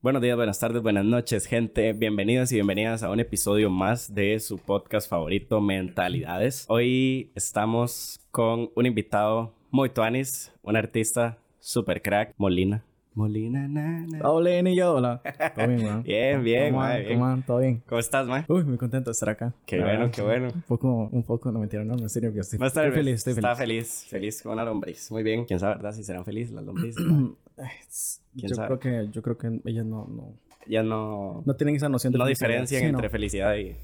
Buenos días, buenas tardes, buenas noches, gente. Bienvenidos y bienvenidas a un episodio más de su podcast favorito, Mentalidades. Hoy estamos con un invitado muy tuanis, un artista super crack, Molina. Molina, na, na. Hola, y yo, hola. Todo bien, man. Bien, bien, ¿Cómo mae, van? bien. ¿Cómo van? ¿Todo bien? ¿Cómo estás, man? Uy, muy contento de estar acá. Qué La bueno, verdad. qué bueno. Un poco, un poco, no mentira, no, no estoy nervioso. Estar estoy feliz, estoy Está feliz. feliz, feliz como una lombriz. Muy bien. ¿Quién sabe, verdad? Si serán felices las lombrices. yo sabe? creo que, yo creo que ellas no, no, ya no... no tienen esa noción de No diferencian Sí, no. entre felicidad y...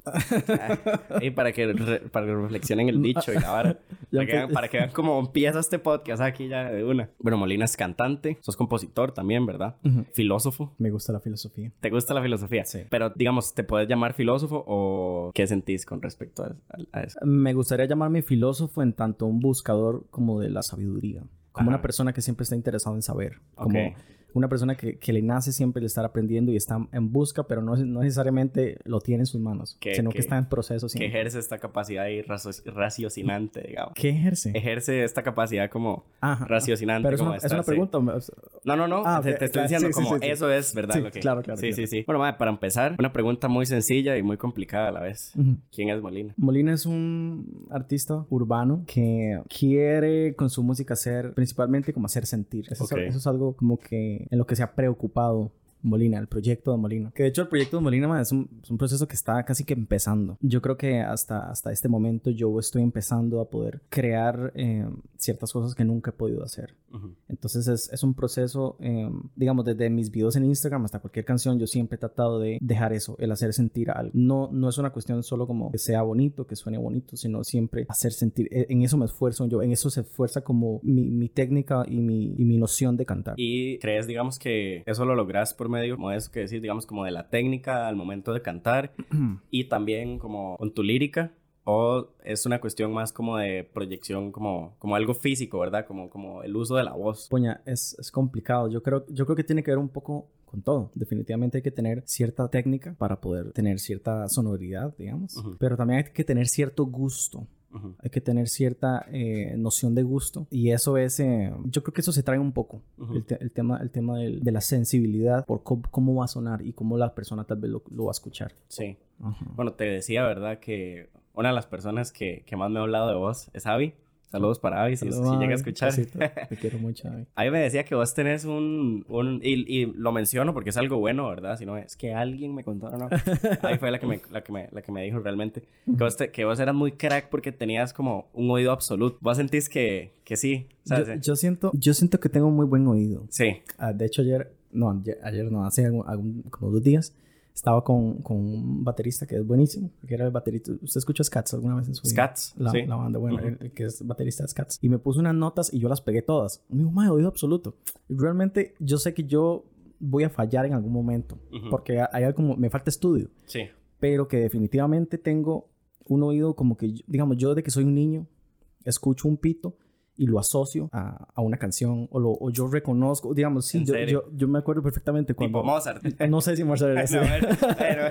Y para que, re- para que reflexionen el dicho y la vara. Para que, para que vean cómo empieza este podcast aquí ya de una. Bueno, Molina es cantante, sos compositor también, ¿verdad? Filósofo. Me gusta la filosofía. ¿Te gusta la filosofía? Sí. Pero, digamos, ¿te puedes llamar filósofo o qué sentís con respecto a, a- a eso? Me gustaría llamarme filósofo en tanto un buscador como de la sabiduría. Como Ajá. una persona que siempre está interesada en saber. Como. Una persona que, que le nace siempre el estar aprendiendo y está en busca, pero no, no necesariamente lo tiene en sus manos, Que- sino que- que, está en proceso Que ejerce esta capacidad ahí raciocinante, digamos. ¿Qué ejerce? Ejerce esta capacidad como Ajá, raciocinante. Pero es una, es pregunta. No, no, no. Ah, te, estoy diciendo sí, como sí, eso es, ¿verdad? Sí, Lo claro, claro, Sí, sí, claro. sí. Bueno, madre, para empezar, una pregunta muy sencilla y muy complicada a la vez. ¿Quién es Molina? Molina es un artista urbano que quiere con su música hacer, principalmente como hacer sentir. Eso, Ok. es, eso es algo como que en lo que se ha preocupado Molina, el proyecto de Molina. Que de hecho el proyecto de Molina es, un, es un proceso que está casi que empezando. Yo creo que hasta, hasta este momento yo estoy empezando a poder crear eh, ciertas cosas que nunca he podido hacer. Entonces es, es un proceso, eh, digamos, desde mis videos en Instagram hasta cualquier canción, yo siempre he tratado de dejar eso, el hacer sentir algo. No, no es una cuestión solo como que sea bonito, que suene bonito, sino siempre hacer sentir. E- En eso me esfuerzo yo, en eso se esfuerza como mi, mi técnica y mi, y mi noción de cantar. ¿Y crees, digamos, que eso lo logras por medio, como eso que decís, digamos, como de la técnica al momento de cantar y también como con tu lírica? ¿O es una cuestión más como de proyección, como, como algo físico, ¿verdad? Como, como el uso de la voz. Poña, es, es complicado. Yo creo, yo creo que tiene que ver un poco con todo. Definitivamente hay que tener cierta técnica para poder tener cierta sonoridad, digamos. Ujú. Pero también hay que tener cierto gusto. Ujú. hay que tener cierta eh, noción de gusto y eso es eh, yo creo que eso se trae un poco Ujú. el, te- el tema el tema del- de la sensibilidad por cómo, va a sonar y cómo la persona tal vez lo, lo va a escuchar Sí. Bueno, te decía, ¿verdad? Que una de las personas que, que más me ha hablado de vos es Avi. Saludos para Avi, si, si llega a escuchar. Besito. te quiero mucho Abby. Ahí me decía que vos tenés un... un y, y lo menciono porque es algo bueno, ¿verdad? Si no es que alguien me contó, no. Ahí fue la que me, la que me, la que me dijo realmente. Que vos, te- que vos eras muy crack porque tenías como un oído absoluto. ¿Vos sentís que, que sí? yo, ¿Sabes? yo siento yo siento que tengo muy buen oído Sí. Ah, de hecho ayer no ayer, ayer no hace algún- algún- como dos días estaba con, con un baterista que es buenísimo que era el baterista usted escuchó Scats alguna vez en su vida? Scats. la, sí. la banda, bueno, Ujú. el, el que es baterista de Scats. Y me puso unas notas y yo las pegué todas. Me dijo, madre, oído absoluto. Realmente yo sé que yo voy a fallar en algún momento. Ujú. Porque hay algo como, me falta estudio. Sí. Pero que definitivamente tengo un oído como que, digamos, yo de que soy un niño, escucho un pito y lo asocio a, a una canción o, lo, o yo reconozco, digamos, sí, ¿En yo, yo, yo me acuerdo perfectamente cuando... Tipo Mozart. No sé si Mozart era No, ese. pero,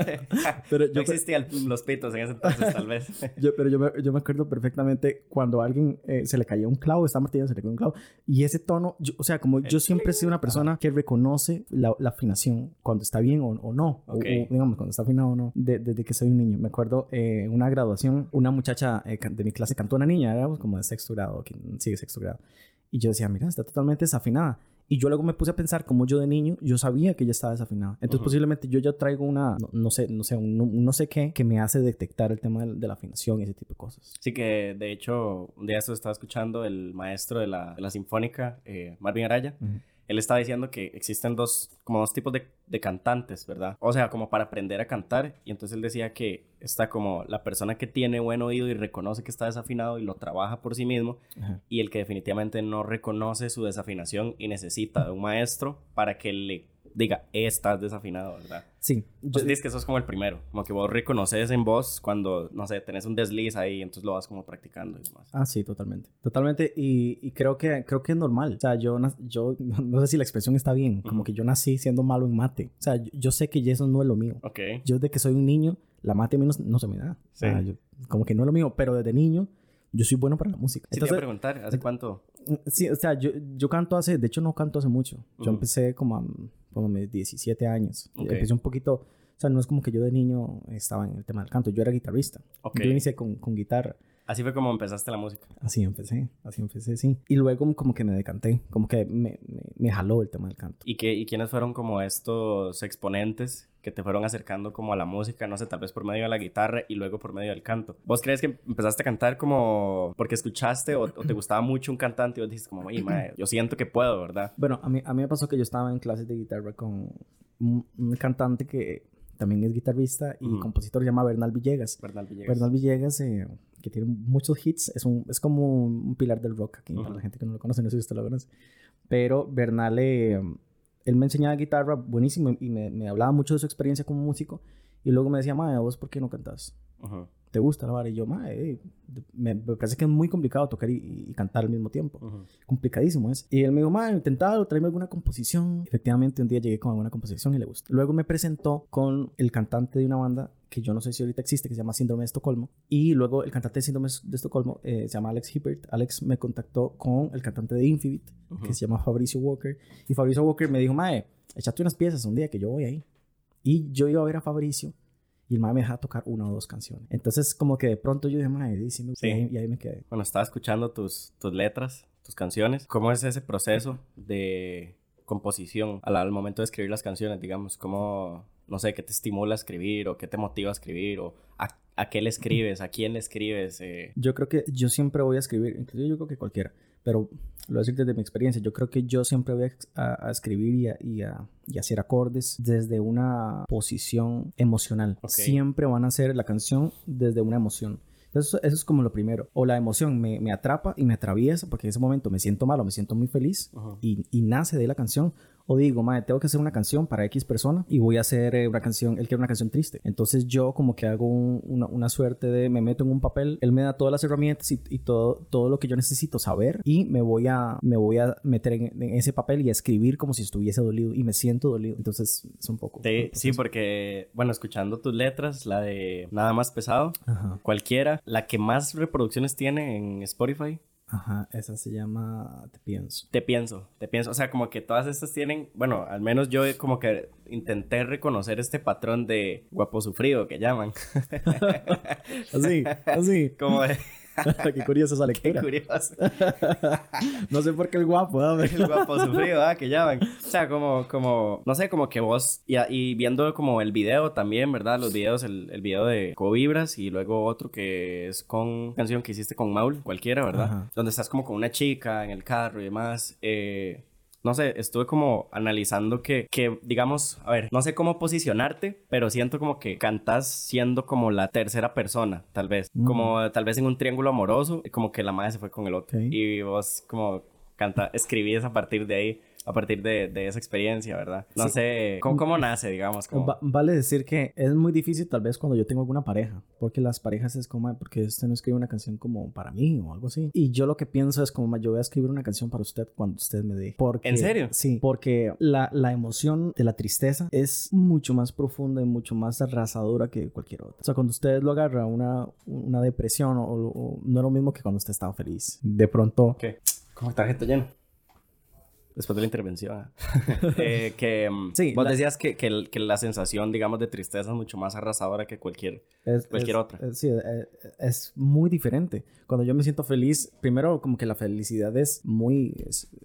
Pero no yo- existían los pitos en ese entonces, tal vez. Yo, pero yo me, yo me acuerdo perfectamente cuando a alguien eh, se le caía un clavo, estaba martillando, se le cayó un clavo. Y ese tono, yo- o sea, como yo siempre he sido una persona que reconoce la, la afinación cuando está bien o, o no. O- Ok. O, digamos, cuando está afinado o no, de- desde que soy un niño. Me acuerdo eh, una graduación, una muchacha eh, de mi clase cantó una niña, era como de sexto grado, que sigue sexto grado. Y yo decía, mira, está totalmente desafinada. Y yo luego me puse a pensar, como yo de niño, yo sabía que ella estaba desafinada. Entonces, Ujú. posiblemente yo ya traigo una, no, no sé, no sé, un, un no sé qué, que me hace detectar el tema de, de la afinación y ese tipo de cosas. Sí que, de hecho, un día esto estaba escuchando el maestro de la, de la Sinfónica, eh, Marvin Araya. Ujú. Él estaba diciendo que existen dos, como dos tipos de, de cantantes, ¿verdad? O sea, como para aprender a cantar. Y entonces él decía que está como la persona que tiene buen oído y reconoce que está desafinado y lo trabaja por sí mismo. Ajá. Y el que definitivamente no reconoce su desafinación y necesita de un maestro para que le diga, estás desafinado, ¿verdad? Sí, yo, Entonces dices que eso es como el primero, como que vos reconoces en voz cuando, no sé, tenés un desliz ahí, entonces lo vas como practicando y demás. Ah, sí, totalmente. Totalmente. Y, y creo, que, creo que es normal. O sea, yo, yo no, no sé si la expresión está bien. Como que yo nací siendo malo en mate. O sea, yo, yo sé que eso no es lo mío. Ok. Yo desde que soy un niño, la mate a mí no, se me da. O sea, Sí. yo- como que no es lo mío. Pero desde niño, yo soy bueno para la música. Sí, te iba a preguntar, ¿hace cuánto? Mm, Sí, o sea, yo, yo canto hace, de hecho no canto hace mucho. Yo Ujú. empecé como a, como mis 17 años. Ok. Empecé un poquito, o sea, no es como que yo de niño estaba en el tema del canto, yo era guitarrista. Ok. Yo inicié con, con guitarra. Así fue como empezaste la música. Así empecé, así empecé, sí. Y luego como que me decanté, como que me, me, me jaló el tema del canto. ¿Y, qué, ¿Y quiénes fueron como estos exponentes que te fueron acercando como a la música? No sé, tal vez por medio de la guitarra y luego por medio del canto. ¿Vos crees que empezaste a cantar como porque escuchaste o, o te gustaba mucho un cantante y vos dijiste como, oye, mae, yo siento que puedo, ¿verdad? Bueno, a mí, a mí me pasó que yo estaba en clases de guitarra con un, un cantante que también es guitarrista y compositor, se llama Bernal Villegas. Bernal Villegas. Bernal Villegas, eh, que tiene muchos hits, es, un, es como un, pilar del rock aquí, para Ujú. la gente que no lo conoce, no sé si usted lo conoce. Pero Bernal, eh, él me enseñaba guitarra buenísimo y me, me hablaba mucho de su experiencia como músico. Y luego me decía, Mae, ¿vos por qué no cantas? Ujú, ¿Te gusta la vara? Y yo, Mae, eh, me, me parece que es muy complicado tocar y, y cantar al mismo tiempo. ujú. Complicadísimo es. Y él me dijo, Mae, intentado, tráeme alguna composición. Efectivamente, un día llegué con alguna composición y le gustó. Luego me presentó con el cantante de una banda que yo no sé si ahorita existe, que se llama Síndrome de Estocolmo. Y luego el cantante de Síndrome de Estocolmo eh, se llama Alex Hibbert. Alex me contactó con el cantante de Infibit, Ujú. que se llama Fabricio Walker. Y Fabricio Walker me dijo, Mae, échate unas piezas un día que yo voy ahí. Y yo iba a ver a Fabricio y el Mae me dejaba tocar una o dos canciones. Entonces, como que de pronto yo dije, Mae, sí me- Sí. y ahí- me quedé. Bueno, estaba escuchando tus, tus letras, tus canciones. ¿Cómo es ese proceso de composición al, al momento de escribir las canciones, digamos? ¿Cómo, no sé, qué te estimula a escribir o qué te motiva a escribir o a, a qué le escribes, a quién le escribes? eh? Yo creo que yo siempre voy a escribir, incluso yo creo que cualquiera, pero lo voy a decir desde mi experiencia, yo creo que yo siempre voy a, a- escribir y a, y, a, y a hacer acordes desde una posición emocional. Ok. Siempre van a hacer la canción desde una emoción. Entonces, eso, eso es como lo primero. O la emoción me, me atrapa y me atraviesa porque en ese momento me siento mal o me siento muy feliz Ujú. y, y nace de la canción. O digo, madre, tengo que hacer una canción para X persona y voy a hacer eh, una canción, él quiere una canción triste. Entonces yo como que hago un- una, una suerte de, me meto en un papel, él me da todas las herramientas y, y todo, todo lo que yo necesito saber y me voy a, me voy a meter en, en ese papel y a escribir como si estuviese dolido y me siento dolido. Entonces es un poco... Sí, sí, porque, bueno, escuchando tus letras, la de Nada más pesado, Ajá, cualquiera, la que más reproducciones tiene en Spotify, ajá, esa se llama Te pienso. te pienso, te pienso. O sea, como que todas estas tienen, bueno, al menos yo como que intenté reconocer este patrón de guapo sufrido que llaman. Así, así. como de, Qué curiosa esa qué lectura. curioso. no sé por qué el guapo, ¿no? El guapo sufrido, ¿ah? Que llaman. O sea, como, como, no sé, como que vos, y, y viendo como el video también, ¿verdad? Los videos, el, el video de Co Vibras y luego otro que es con canción que hiciste con Maul, cualquiera, ¿verdad? Ajá. Donde estás como con una chica en el carro y demás. Eh, no sé, estuve como analizando que, que, digamos, a ver, no sé cómo posicionarte, pero siento como que cantas siendo como la tercera persona, tal vez. Mm. Como tal vez en un triángulo amoroso, como que la madre se fue con el otro. Y vos como canta, escribís a partir de ahí, a partir de, de esa experiencia, ¿verdad? No Sí. sé, ¿cómo, cómo nace, digamos? Como... Va- vale decir que es muy difícil tal vez cuando yo tengo alguna pareja, porque las parejas es como, "Ay, porque usted no escribe una canción como para mí o algo así. Y yo lo que pienso es como, "Ma, yo voy a escribir una canción para usted cuando usted me deje. Porque, ¿En serio? Sí, porque la, la emoción de la tristeza es mucho más profunda y mucho más arrasadora que cualquier otra. O sea, cuando usted lo agarra una, una depresión o, o no es lo mismo que cuando usted está feliz. De pronto... ¿Qué? Como tarjeta llena. Después de la intervención. Eh, que mm, Sí, vos la- decías que, que, el- que la sensación, digamos, de tristeza es mucho más arrasadora que cualquier... Es, Cualquier es- otra. es- sí, eh, es muy diferente. Cuando yo me siento feliz, primero como que la felicidad es muy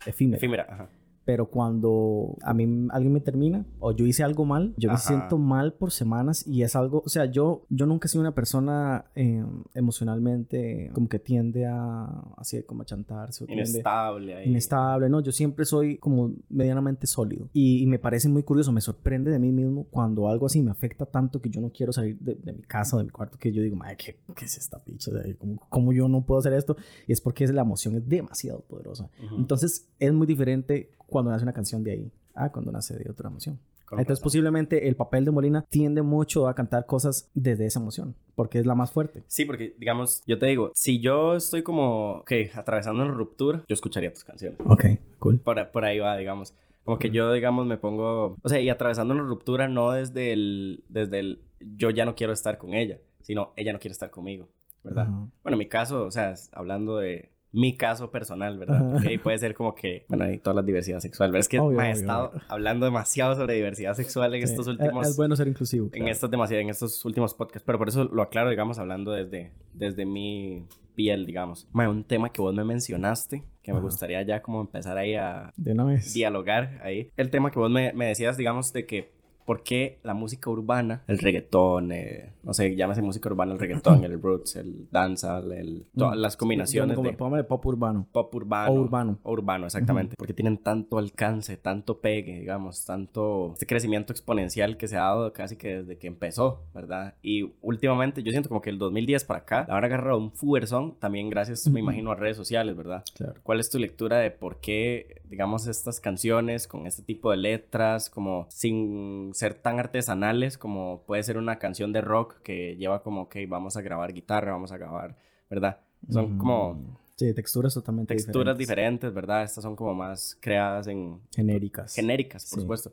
efímera. Efímera. Ajá. Pero cuando a mí alguien me termina o yo hice algo mal, yo me siento mal por semanas y es algo, o sea, yo, yo nunca he sido una persona eh, emocionalmente como que tiende a, así como a chantarse o Inestable ahí. inestable, ¿no? Yo siempre soy como medianamente sólido y, y me parece muy curioso, me sorprende de mí mismo cuando algo así me afecta tanto que yo no quiero salir de, de mi casa o de mi cuarto, que yo digo, madre, ¿qué, qué es esta picha? O sea, ¿cómo, cómo yo no puedo hacer esto? Y es porque la emoción es demasiado poderosa. Entonces es muy diferente cuando nace una canción de ahí a cuando nace de otra emoción. Entonces razón. posiblemente el papel de Molina tiende mucho a cantar cosas desde esa emoción, porque es la más fuerte. Sí, porque, digamos, yo te digo, si yo estoy como, ok, atravesando una ruptura, yo escucharía tus canciones. Ok, cool. Por, por ahí va, digamos. Como que yo, digamos, me pongo... O sea, y atravesando una ruptura no desde el... Desde el... Yo ya no quiero estar con ella, sino ella no quiere estar conmigo. ¿verdad? Bueno, en mi caso, o sea, hablando de mi caso personal, ¿verdad? Okay, puede ser como que, bueno, hay toda la diversidad sexual, pero es que me he estado hablando demasiado sobre diversidad sexual en estos últimos... Es bueno ser inclusivo. En, estos, demasiado, en estos últimos podcasts, pero por eso lo aclaro, digamos, hablando desde, desde mi piel, digamos. un tema que vos me mencionaste, que me gustaría ya como empezar ahí a... De una vez. Dialogar ahí. El tema que vos me, me decías, digamos, de que por qué la música urbana, el reggaetón, eh, no sé, llámese música urbana, el reggaetón, el roots, el dancehall, el, todas las combinaciones de... pop urbano. Pop urbano. O urbano. O urbano, exactamente. Porque tienen tanto alcance, tanto pegue, digamos, tanto... Este crecimiento exponencial que se ha dado casi que desde que empezó, ¿verdad? Y últimamente yo siento como que el 2010 para acá, la ha agarrado un fuerzón, también gracias, me imagino, a redes sociales, ¿verdad? Claro. ¿Cuál es tu lectura de por qué, digamos, estas canciones con este tipo de letras, como sin ser tan artesanales como puede ser una canción de rock que lleva como, ok, vamos a grabar guitarra, vamos a grabar, ¿verdad? Son como... Sí, texturas totalmente texturas diferentes. ¿verdad? Estas son como más creadas en... Genéricas. Genéricas, por supuesto.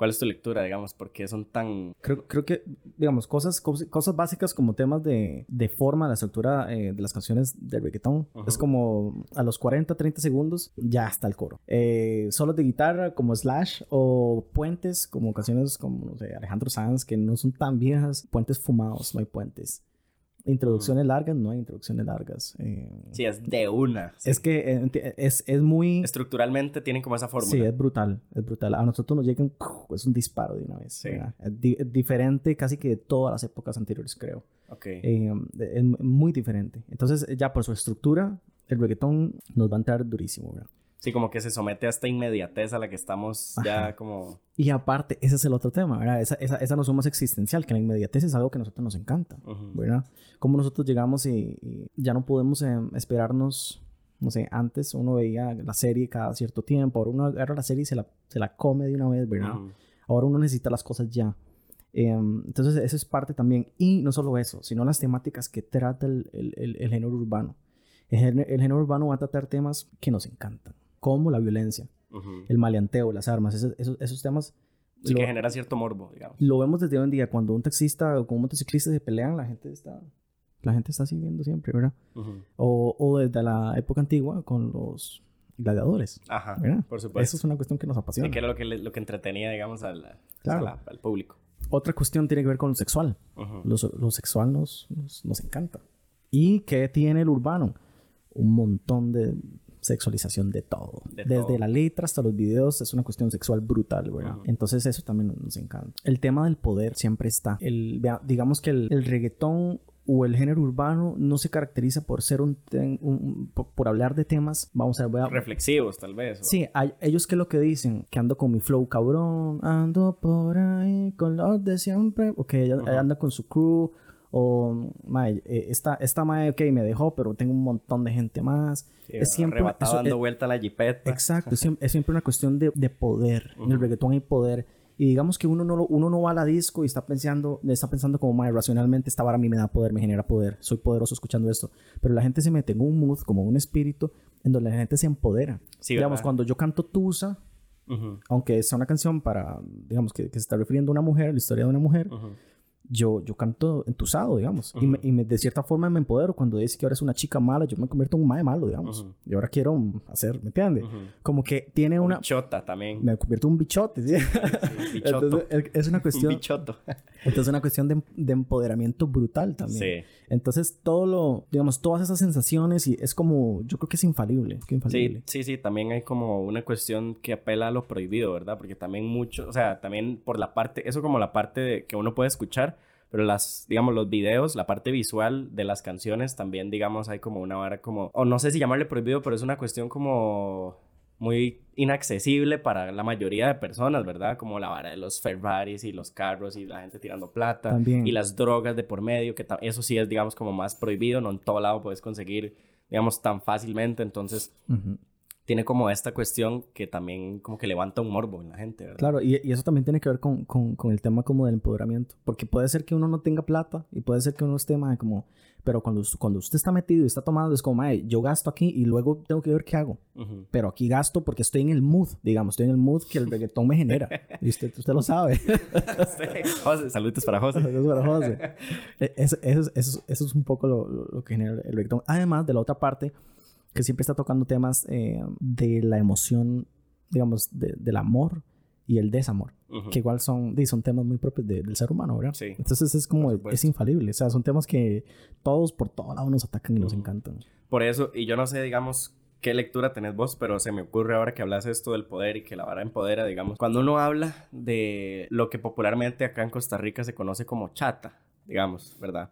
¿Cuál es tu lectura, digamos? ¿Por qué son tan...? Creo, creo que, digamos, cosas, cosas básicas como temas de, de forma, la estructura eh, de las canciones de reggaetón. Es como a los 40, 30 segundos ya está el coro. Eh, solos de guitarra como Slash o puentes como canciones como, no sé, Alejandro Sanz que no son tan viejas. Puentes fumados, no hay puentes. Introducciones largas, no hay introducciones largas. Eh, sí, es de una. Es que eh, es, es, muy... Estructuralmente tienen como esa fórmula. Sí, es brutal, es brutal. A nosotros nos llegan, es un disparo de una vez. Sí. Es, diferente casi que de todas las épocas anteriores, creo. Ok. Eh, es muy diferente. Entonces, ya por su estructura, el reggaetón nos va a entrar durísimo, ¿verdad? Sí, como que se somete a esta inmediatez a la que estamos ya como... Y aparte, ese es el otro tema, ¿verdad? Esa, esa, esa noción más existencial, que la inmediatez es algo que a nosotros nos encanta, ¿verdad? Como nosotros llegamos y, ya no podemos em, esperarnos, no sé, antes uno veía la serie cada cierto tiempo, ahora uno agarra la serie y se la, se la come de una vez, ¿verdad? Ahora uno necesita las cosas ya. Em, entonces, eso es parte también. Y no solo eso, sino las temáticas que trata el, el, el, género urbano. El género urbano va a tratar temas que nos encantan como la violencia, el maleanteo, las armas, esos, esos, temas. Sí, que genera cierto morbo, digamos. Lo vemos desde hoy en día. Cuando un taxista o un motociclista se pelean, la gente está, la gente está siguiendo siempre, ¿verdad? o, o, desde la época antigua con los gladiadores. Ajá, por supuesto. Eso es una cuestión que nos apasiona. Y que era lo que, lo que entretenía, digamos, al, al público. Otra cuestión tiene que ver con lo sexual. lo, sexual nos, nos, nos encanta. ¿Y qué tiene el urbano? Un montón de sexualización de todo. Desde la letra hasta los videos es una cuestión sexual brutal, ¿verdad? Entonces eso también nos encanta. El tema del poder siempre está. El, digamos que el, reggaetón o el género urbano no se caracteriza por ser un, por, hablar de temas, vamos a ver, reflexivos tal vez. Sí, hay, ellos que lo que dicen, que ando con mi flow cabrón, ando por ahí con los de siempre, o que anda con su crew, o mae, eh, esta, esta mae, ok, me dejó, pero tengo un montón de gente más. es siempre dando vuelta a la jipeta. Exacto, es, es, siempre una cuestión de, de poder. En el reggaetón hay poder. Y digamos que uno no, uno no va a la disco y está pensando, está pensando como, mae, racionalmente esta vara a mí me da poder, me genera poder. Soy poderoso escuchando esto. Pero la gente se mete en un mood, como un espíritu, en donde la gente se empodera. digamos, cuando yo canto Tusa, aunque sea una canción para, digamos, que, que, se está refiriendo a una mujer, la historia de una mujer, yo, yo canto entusado, digamos. Y, me, y me, de cierta forma me empodero. Cuando dice que ahora es una chica mala, yo me convierto en un mae malo, digamos. Y ahora quiero hacer, ¿me entiendes? Como que tiene una... Bichota también. Me convierto en un bichote, ¿sí? Entonces, es una cuestión... un bichoto. entonces es una cuestión de, de, empoderamiento brutal también. Sí. Entonces todo lo, digamos, todas esas sensaciones y es como, yo creo que es infalible. Que infalible. Sí, sí, sí. También hay como una cuestión que apela a lo prohibido, ¿verdad? Porque también mucho, o sea, también por la parte, eso como la parte de, que uno puede escuchar pero las, digamos, los videos, la parte visual de las canciones también, digamos, hay como una vara como, o no sé si llamarle prohibido, pero es una cuestión como muy inaccesible para la mayoría de personas, ¿verdad? Como la vara de los Ferraris y los carros y la gente tirando plata También. y las drogas de por medio, que eso sí es, digamos, como más prohibido, no en todo lado puedes conseguir, digamos, tan fácilmente, entonces tiene como esta cuestión que también como que levanta un morbo en la gente, ¿verdad? Claro, y, y eso también tiene que ver con, con, con, el tema como del empoderamiento, porque puede ser que uno no tenga plata y puede ser que uno esté más como, pero cuando, cuando usted está metido y está tomando, es como, yo gasto aquí y luego tengo que ver qué hago, pero aquí gasto porque estoy en el mood, digamos, estoy en el mood que el reggaetón me genera, y usted, usted lo sabe. José, saludos para José. Saludos para José. Eso, eso, eso, eso, es un poco lo, lo que genera el reggaetón. Además de la otra parte, que siempre está tocando temas eh, de la emoción, digamos, del amor y el desamor, que igual son, son temas muy propios del ser humano, ¿verdad? Sí. Entonces es como, es infalible, o sea, son temas que todos por todo lado nos atacan y nos encantan. Por eso, y yo no sé, digamos, qué lectura tenés vos, pero se me ocurre ahora que hablas esto del poder y que la vara empodera, digamos, cuando uno habla de lo que popularmente acá en Costa Rica se conoce como chata, digamos, ¿verdad?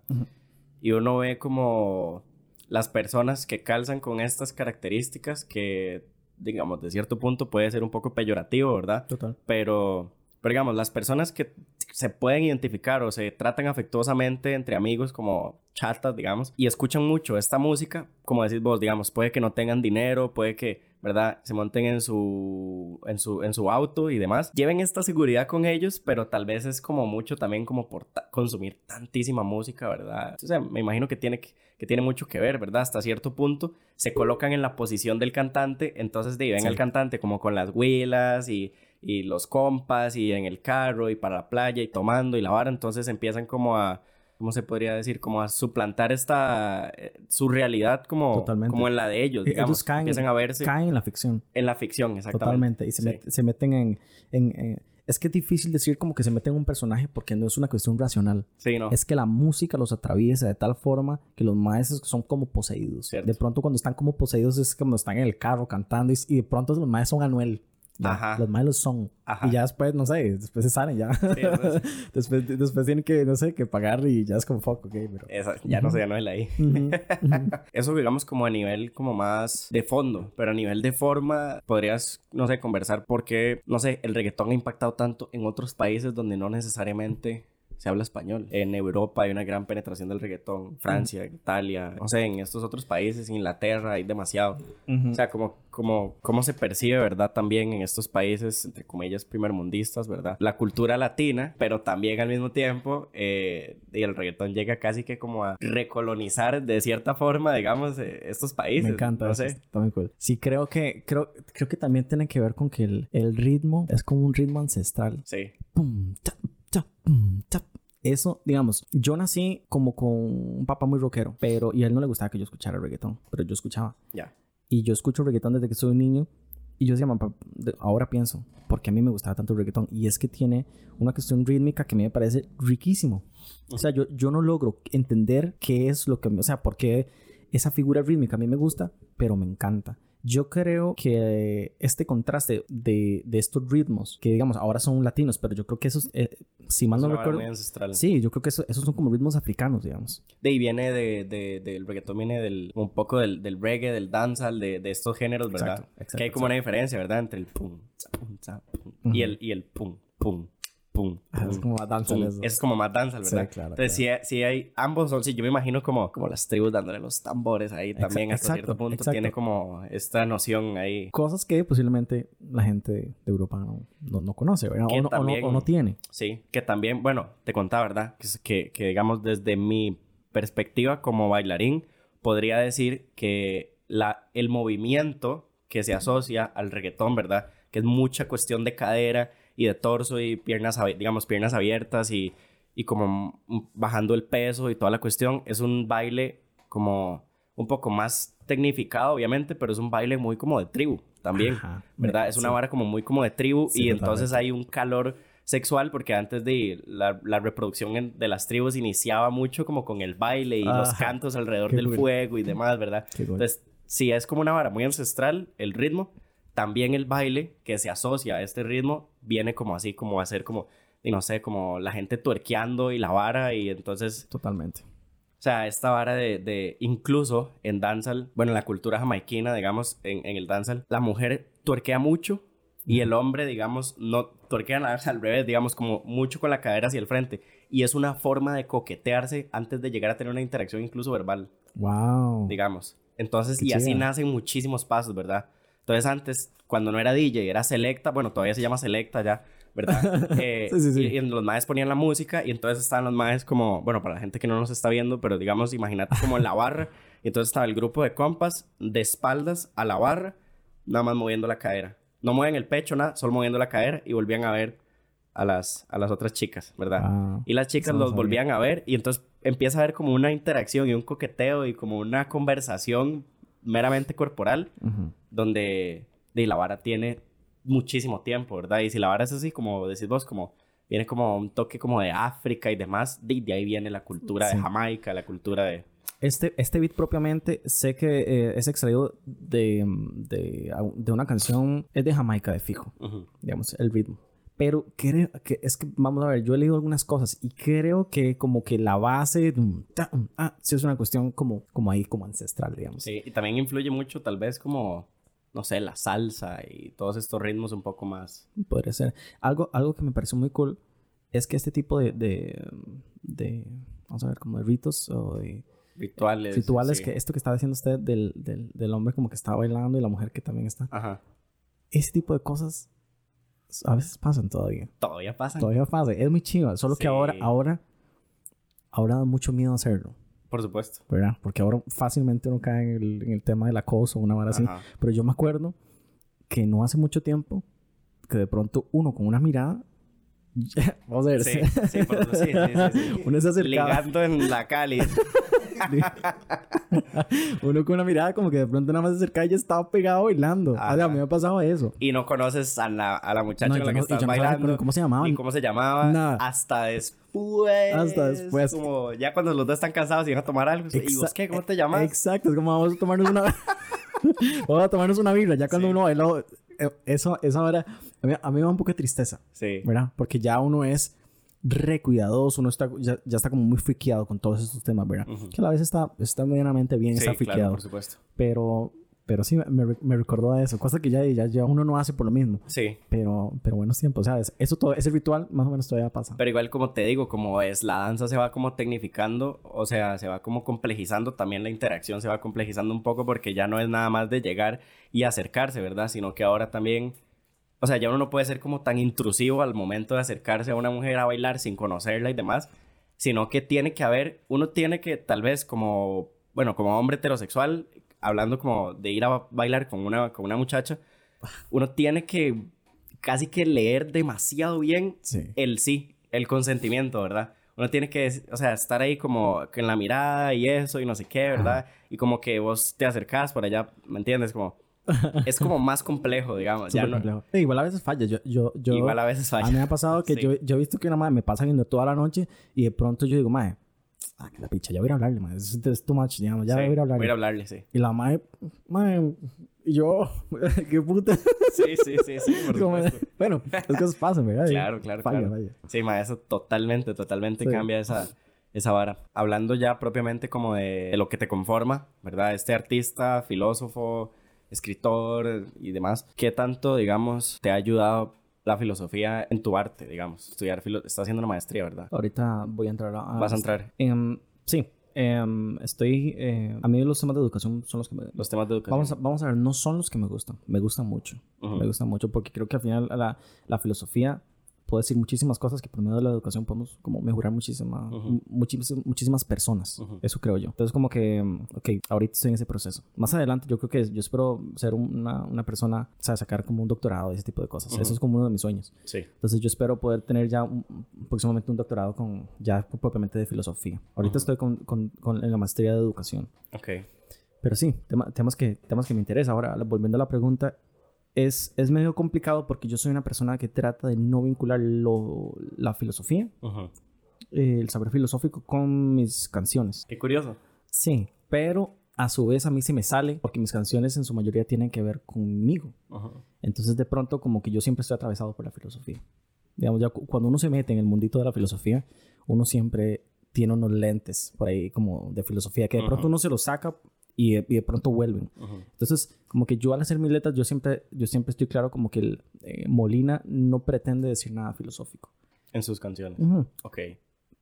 Y uno ve como las personas que calzan con estas características que, digamos, de cierto punto puede ser un poco peyorativo, ¿verdad? Total. Pero, pero digamos, las personas que se pueden identificar o se tratan afectuosamente entre amigos como chatas, digamos, y escuchan mucho esta música, como decís vos, digamos, puede que no tengan dinero, puede que ¿verdad? Se monten en su, en su, en su auto y demás. Lleven esta seguridad con ellos, pero tal vez es como mucho también como por consumir tantísima música, ¿verdad? O sea, me imagino que tiene, que, tiene mucho que ver, ¿verdad? Hasta cierto punto se colocan en la posición del cantante, entonces de ven al cantante como con las huilas y, y los compas y en el carro y para la playa y tomando y la vara, entonces empiezan como a ¿cómo se podría decir? Como a suplantar esta, eh, su realidad como, como en la de ellos, digamos. caen, empiezan a verse. Caen en la ficción. En la ficción, exactamente. Totalmente. Y se, meten en, en, Es que es difícil decir como que se meten en un personaje porque no es una cuestión racional. Sí, ¿no? Es que la música los atraviesa de tal forma que los maestros son como poseídos. De pronto cuando están como poseídos es como están en el carro cantando y, y de pronto los maestros son Anuel. Ajá. Los malos son. Y ya después, no sé, después se salen ya. después, después tienen que, no sé, que pagar y ya es como fuck, ok, pero... ya no sé, ya no es la ahí. Eso digamos como a nivel como más de fondo, pero a nivel de forma podrías, no sé, conversar porque, no sé, el reggaetón ha impactado tanto en otros países donde no necesariamente se habla español. En Europa hay una gran penetración del reggaetón. Francia, Italia, no sé, en estos otros países, Inglaterra, hay demasiado. O sea, como, como, cómo se percibe, ¿verdad? También en estos países, entre comillas, primermundistas, ¿verdad? La cultura latina, pero también al mismo tiempo, eh, y el reggaetón llega casi que como a recolonizar de cierta forma, digamos, eh, estos países. Me encanta, no sé. Está muy cool. Sí, creo que, creo, creo que también tiene que ver con que el, el ritmo es como un ritmo ancestral. Sí. Pum, eso, digamos, yo nací como con un papá muy rockero, pero y a él no le gustaba que yo escuchara reggaetón, pero yo escuchaba. Ya. Y yo escucho reggaetón desde que soy un niño y yo decía, ahora pienso, porque a mí me gustaba tanto el reggaetón y es que tiene una cuestión rítmica que a mí me parece riquísimo. O sea, yo, yo no logro entender qué es lo que, o sea, por qué esa figura rítmica a mí me gusta, pero me encanta. Yo creo que este contraste de, de, estos ritmos, que digamos ahora son latinos, pero yo creo que esos, eh, si mal no recuerdo. Sí, yo creo que esos son como ritmos africanos, digamos. De ahí viene de, de, del reggaetón, viene del, un poco del, del reggae, del dancehall, de, de estos géneros, ¿verdad? Exacto, que hay como una diferencia, ¿verdad? Entre el pum, pum, pum, y, el, y el pum, pum es como más danza Es como más danza, ¿verdad? Sí, claro. Entonces, Si, hay, ambos son, sí, yo me imagino como, como las tribus dándole los tambores ahí también hasta cierto punto. Tiene como esta noción ahí. Cosas que posiblemente la gente de Europa no, no, conoce, ¿verdad? O no, o, no, tiene. Sí, que también, bueno, te contaba, ¿verdad? Que, que digamos desde mi perspectiva como bailarín, podría decir que la, el movimiento que se asocia al reggaetón, ¿verdad? Que es mucha cuestión de cadera y de torso y piernas, digamos, piernas abiertas y, y como bajando el peso y toda la cuestión. Es un baile como un poco más tecnificado, obviamente, pero es un baile muy como de tribu también, ¿verdad? Es una vara como muy como de tribu y entonces hay un calor sexual porque antes de la, la reproducción de las tribus iniciaba mucho como con el baile y los cantos alrededor del fuego y demás, ¿verdad? Entonces, sí, es como una vara muy ancestral el ritmo, también el baile que se asocia a este ritmo viene como así, como a ser como, y no sé, como la gente tuerqueando y la vara y entonces... Totalmente. O sea, esta vara de, de incluso en danzal, bueno, en la cultura jamaiquina, digamos, en, en el danzal, la mujer tuerquea mucho y el hombre, digamos, no tuerquea nada al revés, digamos, como mucho con la cadera hacia el frente. Y es una forma de coquetearse antes de llegar a tener una interacción incluso verbal. Wow. Digamos. Entonces, y así nacen muchísimos pasos, ¿verdad? Entonces antes, cuando no era DJ, era Selecta, bueno, todavía se llama Selecta ya, ¿verdad? Eh, Sí, sí, sí. Y, y los maes ponían la música y entonces estaban los maes como, bueno, para la gente que no nos está viendo, pero digamos, imagínate como en la barra. Y entonces estaba el grupo de compas de espaldas a la barra, nada más moviendo la cadera. No mueven el pecho, nada, solo moviendo la cadera y volvían a ver a las, a las otras chicas, ¿verdad? Ah, Y las chicas los volvían a ver y entonces empieza a haber como una interacción y un coqueteo y como una conversación meramente corporal donde de, la vara tiene muchísimo tiempo, ¿verdad? Y si la vara es así, como decís vos, como viene como un toque como de África y demás, de, de ahí viene la cultura Sí. de Jamaica, la cultura de... Este, este beat propiamente sé que eh, es extraído de, de, de una canción, es de Jamaica, de fijo, Ujú. digamos, el ritmo. Pero creo que es que, vamos a ver, yo he leído algunas cosas y creo que como que la base, ah, sí es una cuestión como, como ahí, como ancestral, digamos. Sí, y también influye mucho tal vez como, no sé, la salsa y todos estos ritmos un poco más... Podría ser. Algo, algo que me pareció muy cool es que este tipo de, de, de, vamos a ver, como de ritos o de Rituales. rituales, sí. que esto que estaba diciendo usted del, del, del hombre como que está bailando y la mujer que también está. Ajá. Ese tipo de cosas a veces pasan todavía. Todavía pasa. Todavía pasa. Es muy chido. Solo que Sí. ahora, ahora, ahora da mucho miedo hacerlo, Por supuesto. ¿verdad? Porque ahora fácilmente uno cae en el, en el tema del acoso o una vara así. Pero yo me acuerdo que no hace mucho tiempo que de pronto uno con una mirada... Vamos a ver. Sí, sí, por sí, sí, sí. uno se acercaba. Ligando en la Cali. uno con una mirada como que de pronto nada más se acercaba y ya estaba pegado bailando. Ajá. O sea, a mí me ha pasado eso. y no conoces a la, a la muchacha No, con la que no- estás bailando. cómo se llamaban. Ni cómo se llamaba. Nada. Hasta después. Hasta después. Como ya cuando los dos están cansados y van a tomar algo. ¿Y vos qué? ¿Cómo te llamas? Exacto, es como vamos a tomarnos una... vamos a tomarnos una birra. Ya cuando Sí. uno bailó... eh, Eso, esa hora... A mí, a mí me da un poco de tristeza, Sí. ¿verdad? Porque ya uno es re cuidadoso, uno está, ya, ya está como muy friqueado con todos estos temas, ¿verdad? Ujú. Que a la vez está, está medianamente bien, Sí, está claro, friqueado. por supuesto. pero, pero sí, me, me recordó a eso. Cosa que ya, ya, ya uno no hace por lo mismo. Sí. Pero, pero buenos tiempos, ¿sabes? Eso todo, ese ritual más o menos todavía pasa. Pero igual como te digo, como es la danza se va como tecnificando, o sea, se va como complejizando, también la interacción se va complejizando un poco porque ya no es nada más de llegar y acercarse, ¿verdad? Sino que ahora también, o sea, ya uno no puede ser como tan intrusivo al momento de acercarse a una mujer a bailar sin conocerla y demás, sino que tiene que haber, uno tiene que tal vez como, bueno, como hombre heterosexual, hablando como de ir a bailar con una, con una muchacha, uno tiene que casi que leer demasiado bien Sí. el sí, el consentimiento, ¿verdad? Uno tiene que, o sea, estar ahí como en la mirada y eso y no sé qué, ¿verdad? Y como que vos te acercás por allá, ¿me entiendes? Como, es como más complejo, digamos. Ya no, complejo. Igual a veces falla. Yo, yo, yo, igual a veces A mí me falla. ha pasado que Sí. yo, yo he visto que una madre me pasa viendo toda la noche y de pronto yo digo, madre, ah, que la picha, ya voy a hablarle, madre. Es, es too much, digamos, ya Sí, voy a hablarle. Voy a hablarle, sí. Y la madre, madre, y yo, qué puta. Sí, sí, sí, sí, por Como- bueno, las cosas pasan, ¿verdad? Claro, claro, falla, claro. falla. Sí, ma, eso totalmente, totalmente Sí. cambia esa, esa vara. Hablando ya propiamente como de, de lo que te conforma, ¿verdad? Este artista, filósofo, escritor y demás, ¿qué tanto, digamos, te ha ayudado la filosofía en tu arte, digamos? Estudiar filo estás haciendo una maestría, ¿verdad? Ahorita voy a entrar a... Vas a entrar. Em, sí, em, estoy... eh, a mí los temas de educación son los que me... Los temas de educación. Vamos a, vamos a ver, no son los que me gustan, me gustan mucho. Me gustan mucho porque creo que al final la, la filosofía puede decir muchísimas cosas que por medio de la educación podemos como mejorar muchísima, Ujú. muchísimas, muchísimas personas. Ujú. Eso creo yo. Entonces como que, mm, ok, ahorita estoy en ese proceso. Más adelante yo creo que yo espero ser una, una persona, o sea, sacar como un doctorado y ese tipo de cosas. Ujú. Eso es como uno de mis sueños. Sí. Entonces yo espero poder tener ya un- próximamente un doctorado con ya propiamente de filosofía. Ahorita estoy con, con, con en la maestría de educación. Ok. Pero sí, tema- temas, que, temas que me interesan. Ahora, volviendo a la pregunta, es, es medio complicado porque yo soy una persona que trata de no vincular lo- la filosofía, Ujú. eh, el saber filosófico con mis canciones. Qué curioso. Sí, pero a su vez a mí se me sale porque mis canciones en su mayoría tienen que ver conmigo. Ujú. Entonces de pronto como que yo siempre estoy atravesado por la filosofía. Digamos, ya cu- cuando uno se mete en el mundito de la filosofía, uno siempre tiene unos lentes por ahí como de filosofía que de pronto Ujú. uno se los saca y de, y de pronto vuelven. Ujú. Entonces, como que yo al hacer mis letras, yo siempre, yo siempre estoy claro como que el, eh, Molina no pretende decir nada filosófico. En sus canciones. Ujú. Ok.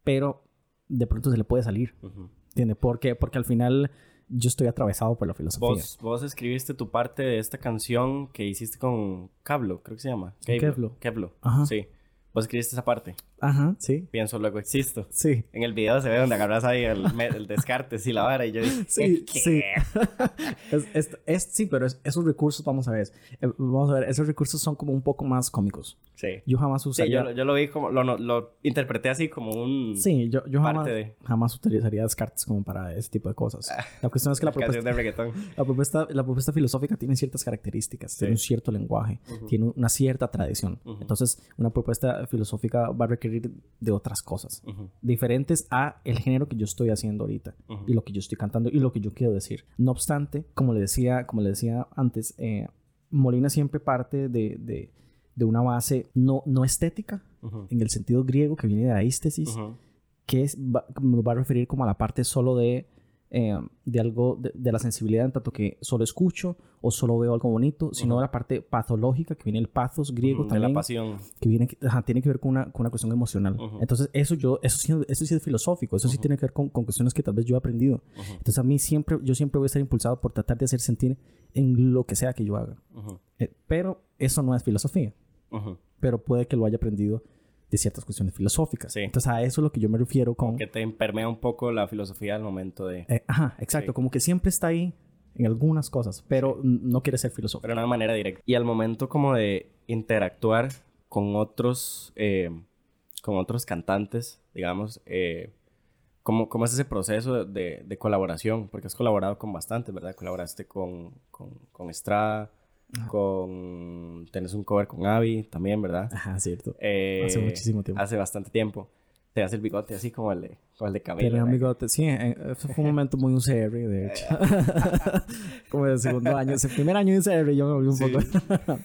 Pero de pronto se le puede salir, Ujú. ¿entiendes? Porque, porque al final yo estoy atravesado por la filosofía. Vos, vos escribiste tu parte de esta canción que hiciste con Cablo, creo que se llama. Kevlo. Kevlo. Ajá. Sí. Vos escribiste esa parte. Ajá, sí. Pienso, luego existo. Sí. En el video se ve donde agarras ahí el, el descarte, sí, la vara. Y yo dije, Sí, ¿qué? sí. Es, es- es- sí, pero es- esos recursos, vamos a ver, eh, vamos a ver, esos recursos son como un poco más cómicos. Sí. Yo jamás Sí, usaría... yo, lo- yo lo vi como, lo, lo interpreté así como un... Sí, yo, yo jamás, de- jamás utilizaría Descartes como para ese tipo de cosas. La cuestión es que la propuesta, de reggaetón. la propuesta, la propuesta filosófica tiene ciertas características, tiene un cierto lenguaje, tiene una cierta tradición. Entonces, una propuesta filosófica va a requerir de otras cosas, Ujú, diferentes a el género que yo estoy haciendo ahorita ujú. y lo que yo estoy cantando y lo que yo quiero decir. No obstante, como le decía, como le decía antes, eh, Molina siempre parte de, de- de una base no, no estética, Ujú, en el sentido griego que viene de aístesis, que es, va- nos va a referir como a la parte solo de, eh, de algo, de, de la sensibilidad, en tanto que solo escucho o solo veo algo bonito, sino Ujú. la parte patológica que viene el pathos griego De la también, pasión. que viene, ajá, tiene que ver con una, con una cuestión emocional. Entonces, eso yo, eso sí, eso sí es filosófico, eso sí tiene que ver con, con cuestiones que tal vez yo he aprendido. Entonces, a mí siempre, yo siempre voy a estar impulsado por tratar de hacer sentir en lo que sea que yo haga. Eh, pero eso no es filosofía, pero puede que lo haya aprendido de ciertas cuestiones filosóficas. Sí. Entonces, a eso es lo que yo me refiero con... Que te permea un poco la filosofía al momento de... Eh, ajá, exacto, Sí. como que siempre está ahí en algunas cosas, pero no quiere ser filósofo. Pero de una manera directa. Y al momento como de interactuar con otros... eh, con otros cantantes, digamos... Eh, ¿cómo, cómo es ese proceso de, de colaboración? Porque has colaborado con bastantes, ¿verdad? Colaboraste con, con, con Estrada, con... Tenés un cover con Abby también, ¿verdad? Ajá, cierto. Eh, Hace muchísimo tiempo. Hace bastante tiempo. Te hace el bigote así como el de, como el de Camilo. Tenía un bigote. Sí, eh, eso fue un momento muy UCR, de hecho. como el segundo año, ese primer año de UCR yo me volví un Sí. poco...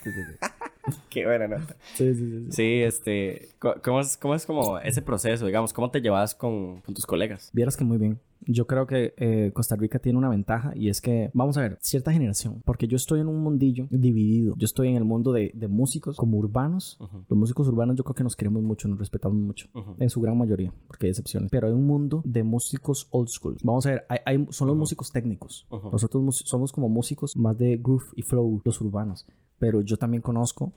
Qué buena nota. Sí, sí, sí, sí. Este... ¿Cómo es, cómo es como ese proceso, digamos? ¿Cómo te llevas con, con tus colegas? Vieras que muy bien. Yo creo que eh, Costa Rica tiene una ventaja y es que, vamos a ver, cierta generación, porque yo estoy en un mundillo dividido. Yo estoy en el mundo de, de músicos como urbanos. Ujú, Los músicos urbanos yo creo que nos queremos mucho, nos respetamos mucho. ujú, En su gran mayoría, porque hay excepciones. Pero hay un mundo de músicos old school. Vamos a ver, hay, hay- son los Ujú. músicos técnicos. Nosotros somos como músicos más de groove y flow, los urbanos. Pero yo también conozco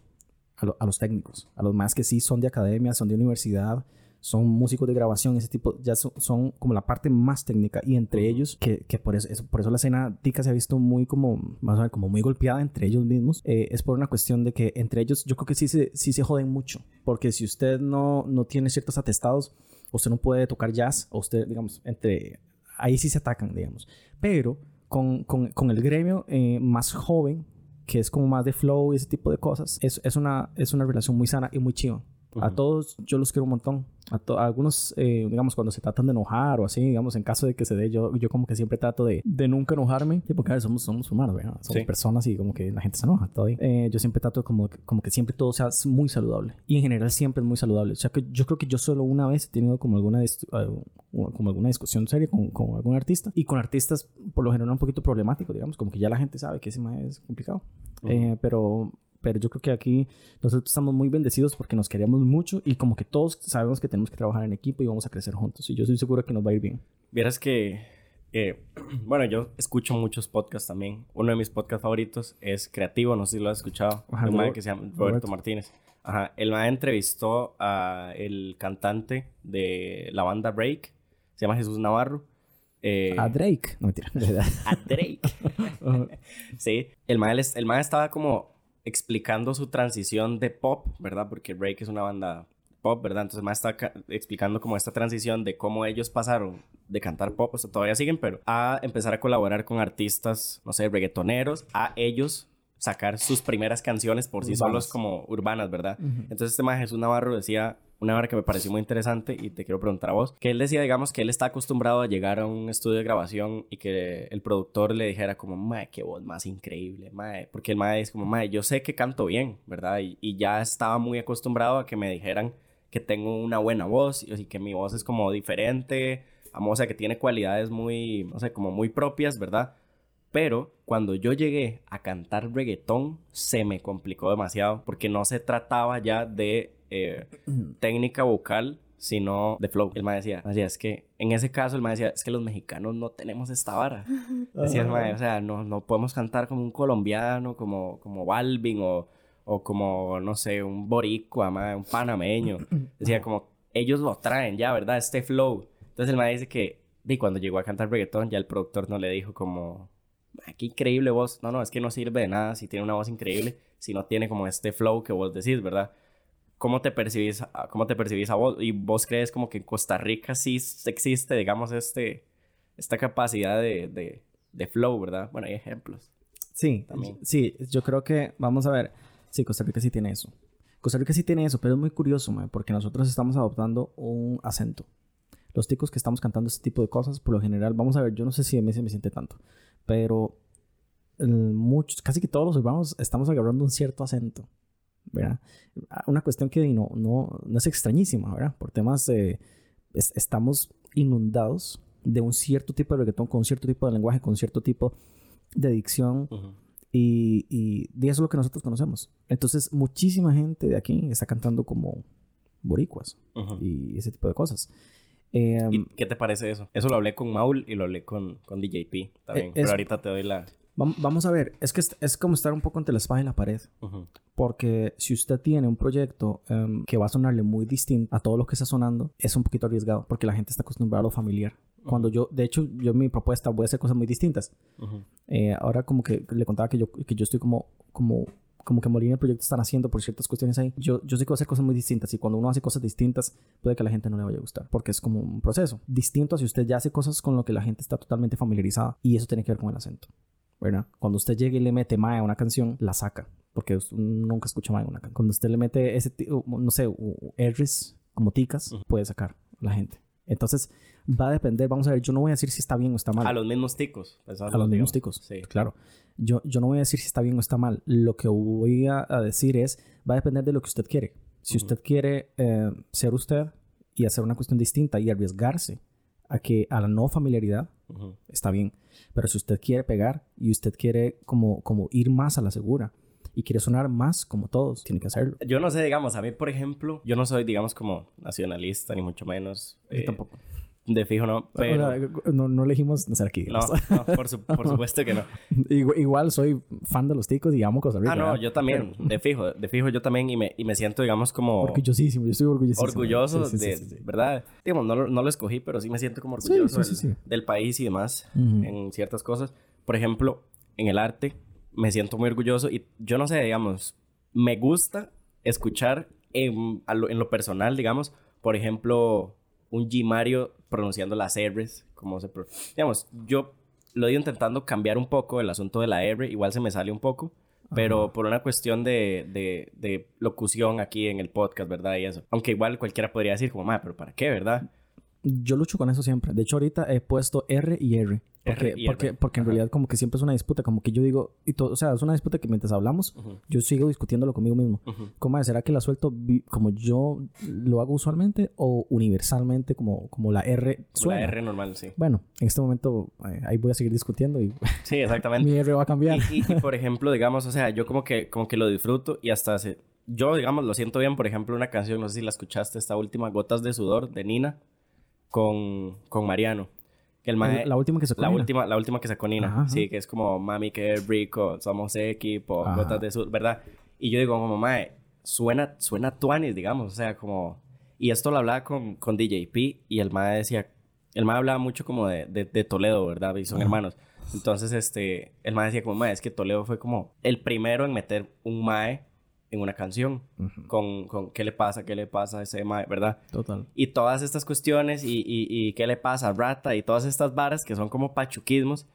a, lo- a los técnicos, a los más que sí son de academia, son de universidad, son músicos de grabación, ese tipo, ya son, son como la parte más técnica. Y entre ellos, que, que por, eso, eso- por eso la escena tica se ha visto muy como, vamos a ver, como muy golpeada entre ellos mismos, eh, es por una cuestión de que entre ellos yo creo que sí se, sí se joden mucho. Porque si usted no, no tiene ciertos atestados, usted no puede tocar jazz, o usted, digamos, entre... Ahí sí se atacan, digamos. Pero con, con, con el gremio eh, más joven, que es como más de flow y ese tipo de cosas, es, es, una, es una relación muy sana y muy chiva. A Ujú. todos yo los quiero un montón. A, a algunos, eh, digamos, cuando se tratan de enojar o así, digamos, en caso de que se dé, yo, yo como que siempre trato de, de nunca enojarme. Sí, porque a ver, somos, somos humanos, ¿verdad? Somos Sí. personas y como que la gente se enoja todo. ahí. Eh, yo siempre trato como, como que siempre todo sea muy saludable. Y en general siempre es muy saludable. O sea, que yo creo que yo solo una vez he tenido como alguna, como alguna discusión seria con, con algún artista. Y con artistas, por lo general, un poquito problemático, digamos, como que ya la gente sabe que ese más es complicado. Ujú. Eh, pero, pero yo creo que aquí nosotros estamos muy bendecidos porque nos queremos mucho y como que todos sabemos que tenemos que trabajar en equipo y vamos a crecer juntos. Y yo estoy seguro que nos va a ir bien. Vieras que... eh, bueno, yo escucho muchos podcasts también. Uno de mis podcasts favoritos es Creativo, no sé si lo has escuchado. Ajá, un que se llama Roberto, Roberto. Martínez. Ajá. El mae entrevistó a el cantante de la banda Break. Se llama Jesús Navarro. Eh, A Drake. No mentira. a Drake. Sí, el les- el estaba como explicando su transición de pop, ¿verdad? Porque Break es una banda pop, ¿verdad? Entonces mae está ca- explicando como esta transición de cómo ellos pasaron de cantar pop, o sea, todavía siguen, pero a empezar a colaborar con artistas, no sé, reggaetoneros, a ellos sacar sus primeras canciones por sí Urbanas. solos como urbanas, ¿verdad? Ujú. Entonces este mae Jesús Navarro decía una hora que me pareció muy interesante y te quiero preguntar a vos, que él decía, digamos, que él está acostumbrado a llegar a un estudio de grabación y que el productor le dijera como, mae, qué voz más increíble, mae, porque el mae es como, mae, yo sé que canto bien, ¿verdad? Y, y ya estaba muy acostumbrado a que me dijeran que tengo una buena voz y, que mi voz es como diferente, sea, que tiene cualidades muy, no sé, como muy propias, ¿verdad? Pero cuando yo llegué a cantar reggaetón, se me complicó demasiado porque no se trataba ya de eh, técnica vocal, sino de flow. El mae decía, decía, es que en ese caso el mae decía, es que los mexicanos no tenemos esta vara. Decía el mae, o sea, no, no podemos cantar como un colombiano, como, como Balvin o, o como, no sé, un boricua, mae, un panameño. Decía como, ellos lo traen ya, ¿verdad? Este flow. Entonces el mae dice que, y cuando llegó a cantar reggaetón, ya el productor no le dijo como, qué increíble voz. No, no, es que no sirve de nada si tiene una voz increíble, si no tiene como este flow que vos decís, ¿verdad? ¿Cómo te percibís, cómo te percibís a vos? Y vos crees como que en Costa Rica sí existe, digamos, este, esta capacidad de, de, de flow, ¿verdad? Bueno, hay ejemplos. Sí, También. sí, yo creo que, vamos a ver, sí, Costa Rica sí tiene eso. Costa Rica sí tiene eso, pero es muy curioso, porque nosotros estamos adoptando un acento. Los ticos que estamos cantando este tipo de cosas, por lo general, vamos a ver, yo no sé si a mí se me siente tanto, pero muchos, casi que todos los urbanos estamos agarrando un cierto acento, ¿verdad? Una cuestión que no, no, no es extrañísima, ¿verdad? Por temas de... estamos inundados de un cierto tipo de reggaetón, con un cierto tipo de lenguaje, con cierto tipo de dicción. y, y, eso es lo que nosotros conocemos. Entonces, muchísima gente de aquí está cantando como boricuas y ese tipo de cosas. Em, ¿Y qué te parece eso? Eso lo hablé con Maul y lo hablé con, con DJP también. E, pero ahorita te doy la... Vamos a ver, es que es, como estar un poco entre la espada y la pared. Porque si usted tiene un proyecto em, que va a sonarle muy distinto a todo lo que está sonando, es un poquito arriesgado porque la gente está acostumbrada a lo familiar. Cuando yo, de hecho, yo mi propuesta voy a hacer cosas muy distintas. Eh, ahora como que le contaba que yo, que yo estoy como, como como que Molina y el proyecto están haciendo por ciertas cuestiones ahí. Yo, yo sé que voy a hacer cosas muy distintas y cuando uno hace cosas distintas puede que a la gente no le vaya a gustar porque es como un proceso distinto a si usted ya hace cosas con lo que la gente está totalmente familiarizada y eso tiene que ver con el acento. ¿verdad? Cuando usted llega y le mete mae a una canción, la saca, porque nunca escucha mae a una canción. Cuando usted le mete ese, no sé, R's como ticas, puede sacar la gente. Entonces, va a depender, vamos a ver, yo no voy a decir si está bien o está mal. A los mismos ticos. A los mismos ticos, sí. Claro. Yo, yo no voy a decir si está bien o está mal. Lo que voy a, decir es, va a depender de lo que usted quiere. Si usted quiere eh, ser usted y hacer una cuestión distinta y arriesgarse a que a la no familiaridad, está bien. Pero si usted quiere pegar y usted quiere como, como ir más a la segura y quiere sonar más como todos, tiene que hacerlo. Yo no sé, digamos, a mí, por ejemplo, yo no soy, digamos, como nacionalista, ni mucho menos. Yo eh, tampoco. De fijo no, pero... no, no elegimos ser aquí. No, no por, supuesto que no. Igual, soy fan de los ticos y amo Costa Rica. Ah, no, yo también. De fijo, de fijo yo también y me, y me siento, digamos, como... Orgullosísimo, yo estoy orgullosísimo. Orgulloso de... ¿Verdad? Digamos, no, no, lo escogí, pero sí me siento como orgulloso del, país y demás en ciertas cosas. Por ejemplo, en el arte me siento muy orgulloso y yo no sé, digamos, me gusta escuchar en, en lo personal, digamos, por ejemplo un G Mario pronunciando las R's, como se digamos, yo lo he ido intentando cambiar un poco el asunto de la R, igual se me sale un poco, pero por una cuestión de, de, de, locución aquí en el podcast, ¿verdad? Y eso. Aunque igual cualquiera podría decir como, ma, pero ¿para qué, verdad? Yo lucho con eso siempre. De hecho, ahorita he puesto R y R. Porque, porque, porque en realidad como que siempre es una disputa, como que yo digo, y todo, o sea, es una disputa que mientras hablamos, yo sigo discutiéndolo conmigo mismo. ¿Cómo ¿Será que la suelto como yo lo hago usualmente o universalmente como, como la R suena? La R normal, sí. Bueno, en este momento eh, ahí voy a seguir discutiendo y sí, exactamente. mi R va a cambiar. Y, por ejemplo, digamos, o sea, yo como que, como que lo disfruto y hasta hace, yo, digamos, lo siento bien, por ejemplo, una canción, no sé si la escuchaste, esta última, Gotas de Sudor, de Nina, con, con Mariano la última que sacó la Última, la última que sacó Nina. Sí, que es como, mami, que rico, somos equipo, gotas de sur, ¿verdad? Y yo digo, como, mae, suena, suena tuanis, digamos. O sea, como... Y esto lo hablaba con, con DJP y el mae decía... El mae hablaba mucho como de, de, Toledo, ¿verdad? Y son hermanos. Entonces, este... El mae decía como, mae, es que Toledo fue como el primero en meter un mae en una canción con, con, qué le pasa, qué le pasa a ese mae, ¿verdad? Total. Y todas estas cuestiones y, y, y, qué le pasa a Rata y todas estas varas que son como pachuquismos,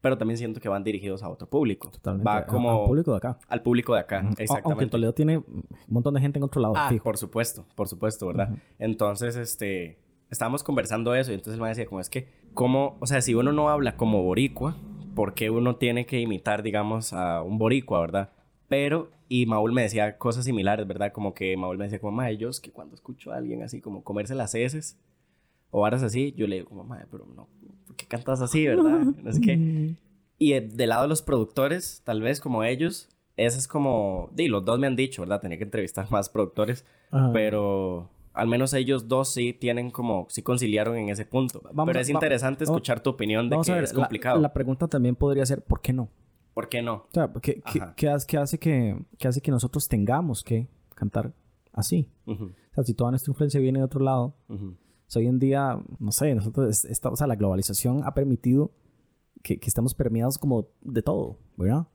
pero también siento que van dirigidos a otro público. Totalmente. Va como... Al público de acá. Al público de acá, exactamente. Aunque Toledo tiene un montón de gente en otro lado. Ah, por supuesto, por supuesto, ¿verdad? Entonces, este... Estábamos conversando eso y entonces él me decía como es que, como, o sea, si uno no habla como boricua, ¿por qué uno tiene que imitar, digamos, a un boricua, verdad? Pero, y Maul me decía cosas similares, ¿verdad? Como que Maul me decía como, ma, ellos que cuando escucho a alguien así como comerse las heces o varas así, yo le digo como, ma, pero no, ¿por qué cantas así, verdad? No sé qué. Y del lado de los productores, tal vez como ellos, ese es como, di, los dos me han dicho, ¿verdad? Tenía que entrevistar más productores, pero al menos ellos dos sí tienen como, sí conciliaron en ese punto. Pero es interesante escuchar tu opinión de que es complicado. La, pregunta también podría ser, ¿por qué no? ¿Por qué no? O sea, ¿qué, qué, hace, hace que, hace que nosotros tengamos que cantar así? O sea, si toda nuestra influencia viene de otro lado, hoy en día, no sé, nosotros, o sea, la globalización ha permitido que, que estamos permeados como de todo, ¿verdad?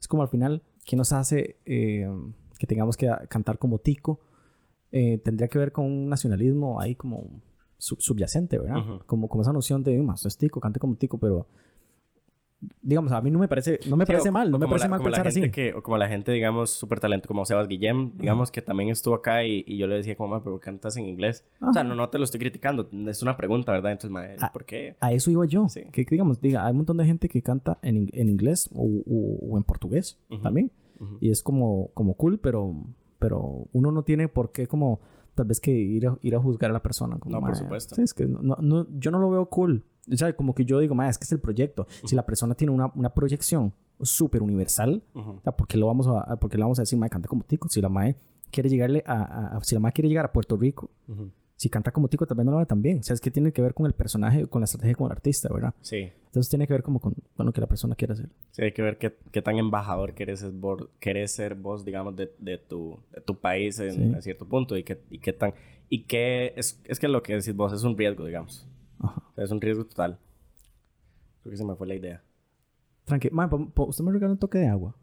Es como al final, ¿qué nos hace eh, que tengamos que cantar como tico? Eh, tendría que ver con un nacionalismo ahí como subyacente, ¿verdad? como, como esa noción de, más es tico, cante como tico, pero digamos, a mí no me parece, no me parece mal, no me parece mal pensar así. Que, o como la gente, digamos, súper talento, como Sebas Guillem, digamos, que también estuvo acá y, y, yo le decía, como, pero cantas en inglés. O sea, no, no te lo estoy criticando, es una pregunta, ¿verdad? Entonces, ma, ¿por qué? A eso iba yo. Que, digamos, diga, hay un montón de gente que canta en, en inglés o, o, en portugués también. Y es como, como cool, pero, pero uno no tiene por qué como tal vez que ir a, ir a juzgar a la persona. Como, no, por supuesto. Sí, es que no, no, yo no lo veo cool. O sea, como que yo digo, es que es el proyecto. Si la persona tiene una, una proyección súper universal, ¿por qué lo vamos a, porque le vamos a decir, mae, canta como tico? Si la mae quiere llegarle a, a, si la mae quiere llegar a Puerto Rico, si canta como tico también no lo ve tan bien. O sea, es que tiene que ver con el personaje, con la estrategia con el artista, ¿verdad? Sí. Entonces tiene que ver como con, lo que la persona quiere hacer. Sí, hay que ver qué, qué tan embajador quieres ser, querés ser vos, digamos, de, de, tu, de tu país en, a cierto punto y qué, y qué tan... Y qué es, es que lo que decís vos es un riesgo, digamos. Ajá. es un riesgo total. Creo que se me fue la idea. Tranquilo. ¿usted me regala un toque de agua?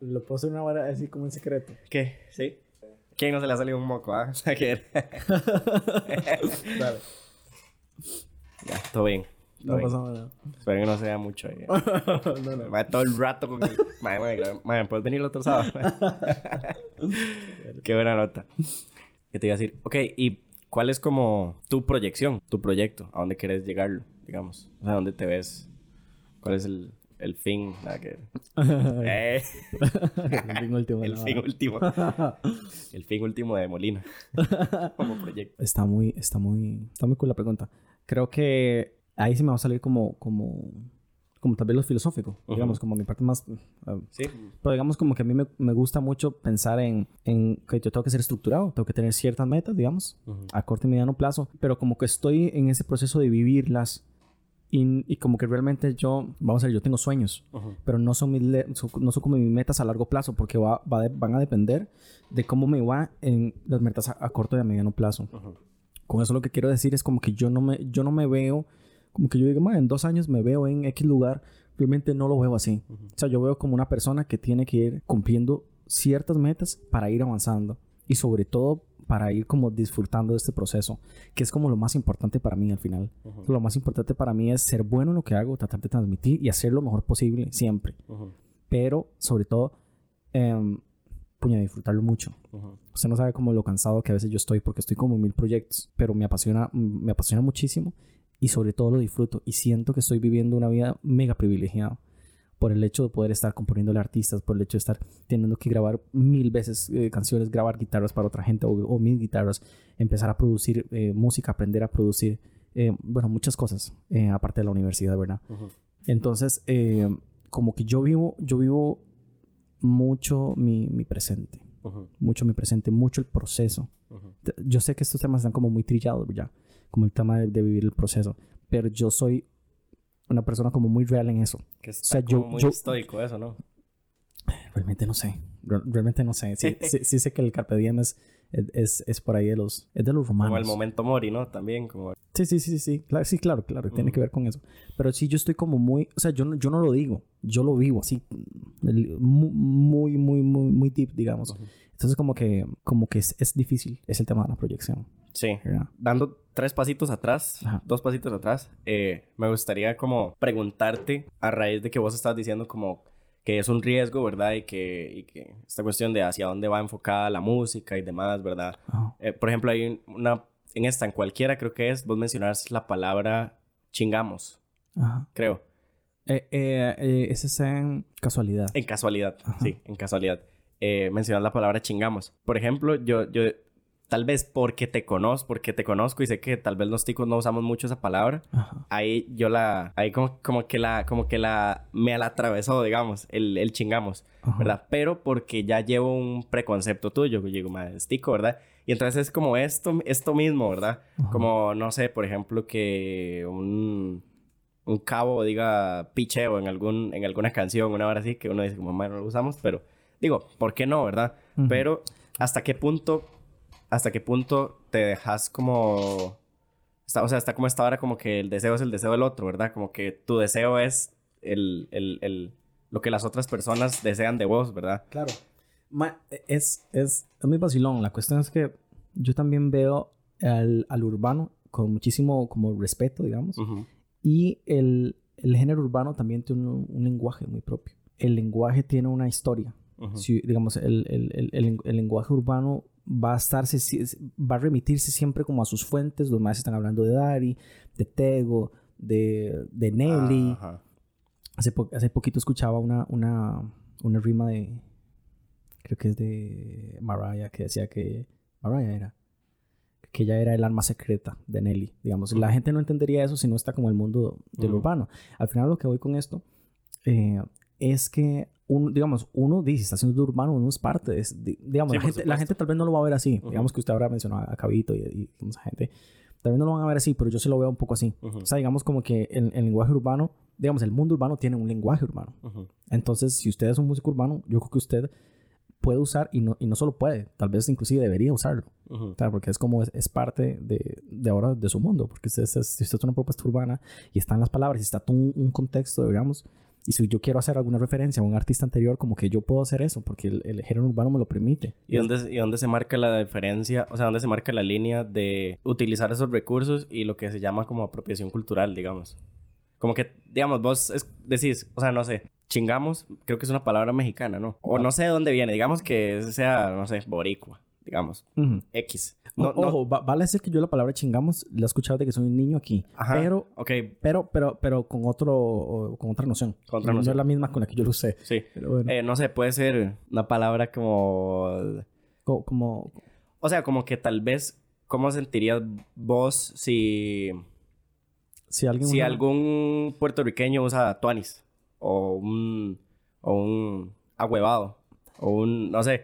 Lo puedo hacer una hora así como en secreto. ¿Qué? ¿Sí? ¿Quién no se le ha salido un moco, ah? Dale. Ya, todo bien. no pasa nada. Espero que no sea mucho. Eh. no, no. todo el rato con el... Madre, ¿puedes venir el otro sábado? Qué buena nota. ¿Qué te iba a decir? Ok, ¿y cuál es como tu proyección, tu proyecto? ¿A dónde quieres llegarlo, digamos? O sea, ¿dónde te ves? ¿Cuál es el, el fin? Nada que... eh. el fin último. el fin último. el fin último de Molina. como proyecto. Está muy, está muy, está muy cool la pregunta. Creo que ahí sí me va a salir como, como como tal vez lo filosófico, digamos, como mi parte más... Uh, sí. Pero digamos como que a mí me, me, gusta mucho pensar en, en que yo tengo que ser estructurado, tengo que tener ciertas metas, digamos, a corto y mediano plazo, pero como que estoy en ese proceso de vivirlas y, y como que realmente yo, vamos a ver, yo tengo sueños, pero no son, mis no son como mis metas a largo plazo porque va, va van a depender de cómo me va en las metas a, corto y a mediano plazo. Con eso lo que quiero decir es como que yo no me, yo no me veo como que yo digo, en dos años me veo en X lugar, realmente no lo veo así. O sea, yo veo como una persona que tiene que ir cumpliendo ciertas metas para ir avanzando y sobre todo para ir como disfrutando de este proceso, que es como lo más importante para mí al final. Lo más importante para mí es ser bueno en lo que hago, tratar de transmitir y hacer lo mejor posible siempre. Pero sobre todo, eh, puña, disfrutarlo mucho. Usted no sabe como lo cansado que a veces yo estoy porque estoy como en mil proyectos, pero me apasiona, me apasiona muchísimo y sobre todo lo disfruto y siento que estoy viviendo una vida mega privilegiada por el hecho de poder estar componiéndole artistas, por el hecho de estar teniendo que grabar mil veces eh, canciones, grabar guitarras para otra gente o, mil guitarras, empezar a producir eh, música, aprender a producir, eh, bueno, muchas cosas, aparte de la universidad, ¿verdad? Entonces, como que yo vivo, yo vivo mucho mi, mi presente, mucho mi presente, mucho el proceso. Yo sé que estos temas están como muy trillados ya, como el tema de, vivir el proceso. Pero yo soy una persona como muy real en eso. Que está o sea, yo, muy estoico eso, ¿no? Realmente no sé. Realmente no sé. Sí, sí, sé que el Carpe Diem es, es, es, por ahí de los, es de los romanos. Como el momento mori, ¿no? También como... Sí, sí, sí, sí. Claro, sí, claro, claro. Tiene que ver con eso. Pero sí, yo estoy como muy... O sea, yo, yo no lo digo. Yo lo vivo así. Muy, muy, muy, muy deep, digamos. Entonces como que, como que es, es, difícil. Es el tema de la proyección. Sí. Dando tres pasitos atrás, dos pasitos atrás, eh, me gustaría como preguntarte a raíz de que vos estás diciendo como que es un riesgo, ¿verdad? Y que, y que esta cuestión de hacia dónde va enfocada la música y demás, ¿verdad? Eh, por ejemplo, hay una, en esta, en cualquiera creo que es, vos mencionas la palabra chingamos, Ajá. creo. Eh, eh, ese es en casualidad. En casualidad, sí, en casualidad. mencionas la palabra chingamos. Por ejemplo, yo, yo tal vez porque te conozco, porque te conozco y sé que tal vez los ticos no usamos mucho esa palabra, ahí yo la, ahí como, como que la, como que la, me la atravesó, digamos, el, el chingamos, ¿verdad? Pero porque ya llevo un preconcepto tuyo, que digo, más tico, ¿verdad? Y entonces es como esto, esto mismo, ¿verdad? Como, no sé, por ejemplo, que un, un cabo diga picheo en, algún, en alguna canción, una hora así, que uno dice, como, no lo usamos, pero digo, ¿por qué no, verdad? Pero, ¿hasta qué punto hasta qué punto te dejas como... Está, o sea, está como esta hora como que el deseo es el deseo del otro, ¿verdad? Como que tu deseo es el, el, el lo que las otras personas desean de vos, ¿verdad? Claro. es, es, es muy vacilón. La cuestión es que yo también veo al, al urbano con muchísimo como respeto, digamos. Y el, el, género urbano también tiene un, un, lenguaje muy propio. El lenguaje tiene una historia. si, digamos, el, el, el, lenguaje urbano va a estarse, va a remitirse siempre como a sus fuentes. Los más están hablando de Dari, de Tego, de, de Nelly. hace, hace poquito escuchaba una, una, una rima de, creo que es de Mariah, que decía que, Mariah era, que ella era el alma secreta de Nelly, digamos. La gente no entendería eso si no está como el mundo del urbano. Al final lo que voy con esto eh, es que uno, digamos, uno dice, está haciendo urbano, uno es parte de, digamos, la, gente, la, gente, tal vez no lo va a ver así. Digamos que usted habrá mencionado a Cabito y, y, mucha gente. Tal vez no lo van a ver así, pero yo se lo veo un poco así. O sea, digamos como que el, el, lenguaje urbano, digamos, el mundo urbano tiene un lenguaje urbano. Entonces, si usted es un músico urbano, yo creo que usted puede usar y no, y no solo puede, tal vez inclusive debería usarlo. porque es como es, parte de, de, ahora de su mundo. Porque usted, si usted es una propuesta urbana y están las palabras y está todo un, un contexto, digamos, y si yo quiero hacer alguna referencia a un artista anterior, como que yo puedo hacer eso, porque el, género urbano me lo permite. ¿Y dónde, ¿Y dónde se marca la diferencia, o sea, dónde se marca la línea de utilizar esos recursos y lo que se llama como apropiación cultural, digamos? Como que, digamos, vos decís, o sea, no sé, chingamos, creo que es una palabra mexicana, ¿no? O no sé de dónde viene, digamos que sea, no sé, boricua digamos. X. No, Ojo, vale decir que yo la palabra chingamos la he escuchado de que soy un niño aquí. Ajá. Pero, okay. pero, pero, pero con otro, con otra noción. Con otra noción. No es la misma con la que yo lo sé. Sí. Eh, no sé, puede ser una palabra como... como... O sea, como que tal vez, ¿cómo sentirías vos si... Si, alguien si algún puertorriqueño usa tuanis o un, o un ahuevado o un, no sé.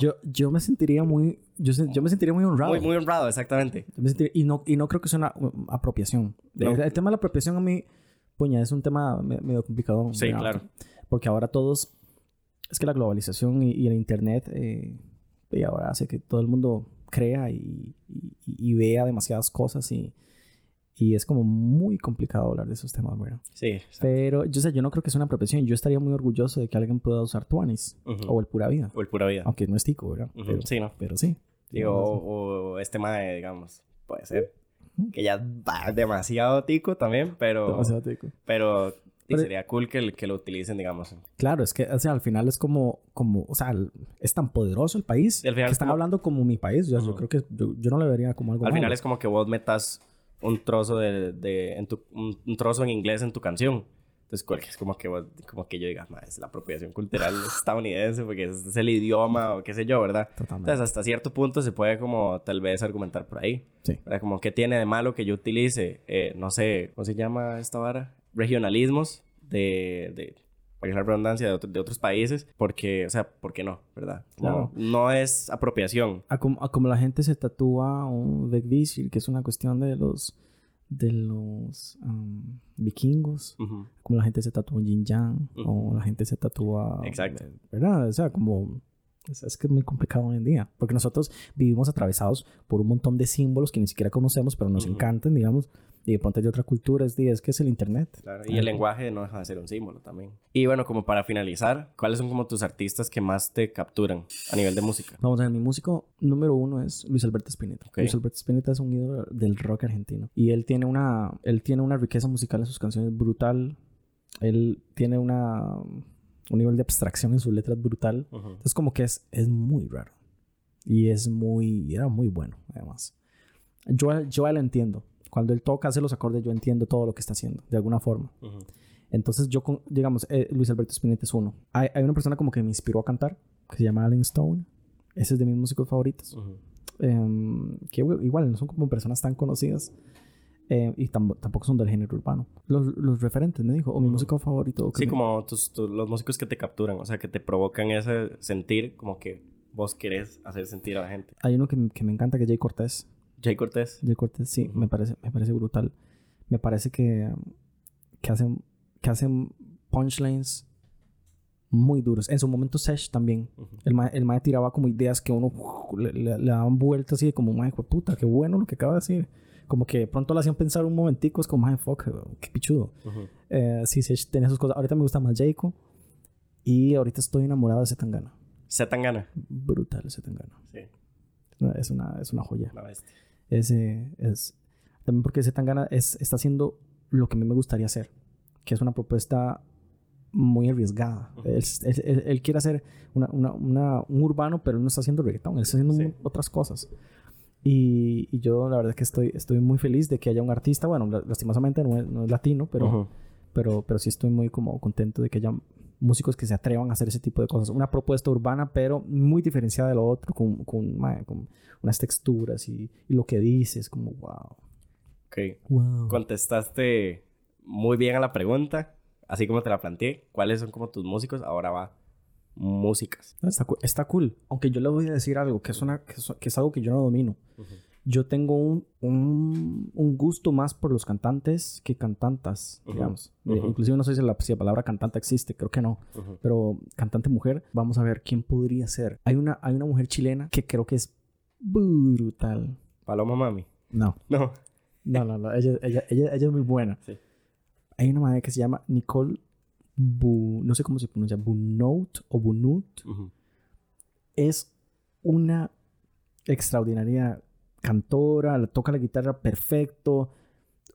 yo, yo me sentiría muy, yo, yo, me sentiría muy honrado. Muy, muy honrado, exactamente. y, no, y no creo que sea una apropiación. El, tema de la apropiación a mí, puña, es un tema medio complicado. Sí, claro. Porque ahora todos, es que la globalización y, el internet, eh, y ahora hace que todo el mundo crea y, y vea demasiadas cosas y y es como muy complicado hablar de esos temas, bueno. Sí. Pero yo sé, yo no creo que sea una profesión. Yo estaría muy orgulloso de que alguien pueda usar Tuanis. O el Pura Vida. O el Pura Vida. Aunque no es tico, ¿verdad? sí, ¿no? Pero sí. Digo, o, este mae, digamos, puede ser. Que ya va demasiado tico también, pero... Demasiado tico. Pero sería cool que, que, lo utilicen, digamos. Claro, es que, o sea, al final es como, como o sea, es tan poderoso el país. que están hablando como mi país. Yo, creo que yo, no le vería como algo Al final es como que vos metas un trozo de, de en tu, un, trozo en inglés en tu canción. Entonces, es como que, como que yo diga, es la apropiación cultural estadounidense porque es, el idioma o qué sé yo, ¿verdad? Totalmente. Entonces, hasta cierto punto se puede como tal vez argumentar por ahí. Sí. ¿verdad? Como, ¿qué tiene de malo que yo utilice, eh, no sé, ¿cómo se llama esta vara? Regionalismos de, de la redundancia, de, de, otros países, porque, o sea, ¿por qué no? ¿Verdad? No, no es apropiación. A como, como, la gente se tatúa un Vegdicil, que es una cuestión de los de los vikingos, como la gente se tatúa un yin yang, o la gente se tatúa... Exacto. ¿Verdad? O sea, como... Es, que es muy complicado hoy en día, porque nosotros vivimos atravesados por un montón de símbolos que ni siquiera conocemos, pero nos encantan, digamos, y de pronto de otra cultura, es, es que es el Internet. Claro, y el lenguaje no deja de ser un símbolo también. Y bueno, como para finalizar, ¿cuáles son como tus artistas que más te capturan a nivel de música? Vamos a ver, mi músico número uno es Luis Alberto Spinetta. Luis Alberto Spinetta es un ídolo del rock argentino. Y él tiene una, él tiene una riqueza musical en sus canciones brutal. Él tiene una, un nivel de abstracción en sus letras brutal. Es como que es, es muy raro. Y es muy, era muy bueno, además. Yo, yo él entiendo. Cuando él toca, hace los acordes, yo entiendo todo lo que está haciendo, de alguna forma. Entonces, yo, digamos, eh, Luis Alberto Spinetta es uno. Hay, hay, una persona como que me inspiró a cantar, que se llama Alan Stone. Ese es de mis músicos favoritos. em, que igual no son como personas tan conocidas. Eh, y tam- tampoco son del género urbano. Los, los referentes, me dijo, o mi músico favorito. Sí, como tus, tus- los músicos que te capturan, o sea, que te provocan ese sentir como que vos querés hacer sentir a la gente. Hay uno que, que me encanta, que es Jay Cortés. Jay Cortés. Jay Cortés, sí, me, parece, me parece brutal. Me parece que, que, hacen, que hacen punchlines muy duros. En su momento, Sesh también. Ujú. El mae, el mae tiraba como ideas que uno uf, le, le- le daban vueltas así de como, mae, puta, qué bueno lo que acaba de decir. Como que de pronto le hacían pensar un momentico, es como, mae, fuck, qué pichudo. Ujú. Eh, sí, Sesh tenía sus cosas. Ahorita me gusta más Jayco. Y ahorita estoy enamorado de Zetangana. Se tan gana. Brutal Zetangana. Sí, Es una, es una joya. la bestia. Ese es también porque ese Tangana es, está haciendo lo que a mí me gustaría hacer, que es una propuesta muy arriesgada. Ujú. él, él- él- él quiere hacer una, una- una- un urbano, pero él no está haciendo reggaetón, él está haciendo Sí. otras cosas. Y, y yo la verdad es que estoy, estoy muy feliz de que haya un artista, bueno, la- lastimosamente no es, no es latino, pero, pero, pero sí estoy muy como contento de que haya músicos que se atrevan a hacer ese tipo de cosas. Una propuesta urbana, pero muy diferenciada de lo otro, con, con unas texturas y, y lo que dices, como wow. Ok. Wow. Contestaste muy bien a la pregunta, así como te la planteé. ¿Cuáles son como tus músicos? Ahora va músicas. Está, está cool. Aunque yo le voy a decir algo, que es, una, que es, que es algo que yo no domino. Yo tengo un, un, un gusto más por los cantantes que cantantas, digamos. Ujú. inclusive no sé si la, si la palabra cantante existe, creo que no. Pero cantante mujer, vamos a ver quién podría ser. Hay una, hay una mujer chilena que creo que es brutal. Paloma Mami. No, No. no, no, no. Ella, ella, ella, ella es muy buena. Sí. Hay una madre que se llama Nicole Bu... No sé cómo se pronuncia. Bunout o Bunut. Es una extraordinaria cantora. Toca la guitarra perfecto.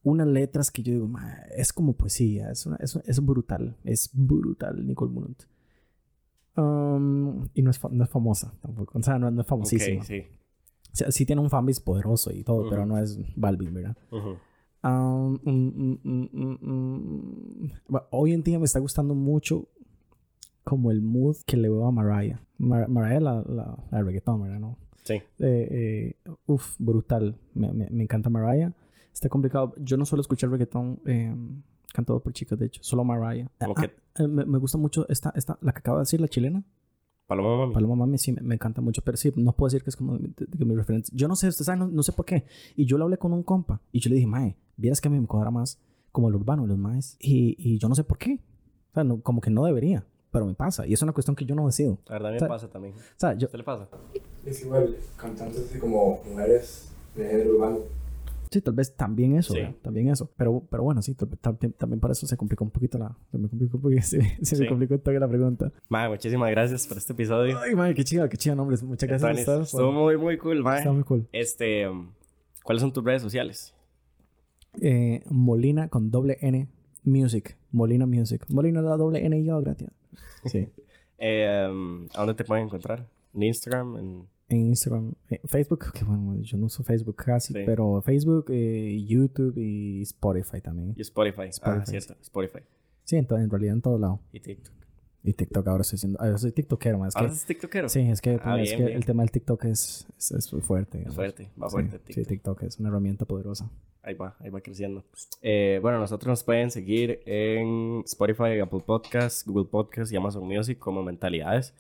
Unas letras que yo digo, "Ma, es como poesía. Es, una- es, es brutal. Es brutal, Nicole Bunut. Um, y no es, fa- no es famosa tampoco. O sea, no, no es famosísima. Ok, sí. O sea, sí tiene un fanbase poderoso y todo, pero no es Balvin, ¿verdad? Um, mm, mm, mm. Bueno, hoy en día me está gustando mucho como el mood que le veo a Mariah. Mar- Mariah, la, la, la reggaetón, ¿verdad? ¿No? Sí. Eh, eh, uf, brutal. Me, me, me encanta Mariah. Está complicado. Yo no suelo escuchar reggaetón eh, cantado por chicas, de hecho. Solo Mariah. Ah, que- ah, me, me gusta mucho esta, esta, la que acaba de decir, la chilena. Paloma Mami. Paloma Mami sí me, me encanta mucho, pero sí, no puedo decir que es como de, de- de mi referencia. Yo no sé, usted sabe, no, no sé por qué. Y yo le hablé con un compa y yo le dije, Mae, vieras que a mí me cuadra más como el urbano y los maes. Y, y yo no sé por qué. O sea, no- como que no debería, pero me pasa. Y es una cuestión que yo no decido. La verdad me O sea, pasa también. O sea, yo, ¿Qué le pasa? Es igual, cantantes así como mujeres de género urbano. Sí, tal vez también eso, también eso. Pero, pero bueno, sí, también para eso se complicó un poquito la... Se me complicó un se Sí. me complicó toda la pregunta. Mae, muchísimas gracias por este episodio. Ay, madre, qué chido, qué chido, nombres. Muchas gracias por estar. Estuvo muy, muy cool, mae. Está muy cool. Este, ¿cuáles son tus redes sociales? eh, Molina con doble N Music. Molina Music. Molina la doble N y yo, gracias. Sí. Eh, um, ¿A dónde te pueden encontrar? ¿En Instagram? ¿En En Instagram, eh, Facebook, que bueno, yo no uso Facebook casi, Sí. pero Facebook, eh, YouTube y Spotify también. y Spotify? Ah, Spotify, cierto. Spotify. Sí, en, en realidad en todo lado. Y TikTok. Y TikTok ahora estoy siendo, ah, yo soy TikTokero más. Es ¿Ahora que, eres tiktokero? sí, es que, Ah, es bien, que bien. el tema del TikTok es, es, es fuerte. Es fuerte, va fuerte Sí, TikTok. TikTok es una herramienta poderosa. Ahí va, ahí va creciendo. Eh, bueno, nosotros nos pueden seguir en Spotify, Apple Podcasts, Google Podcasts y Amazon Music como Mentalidades.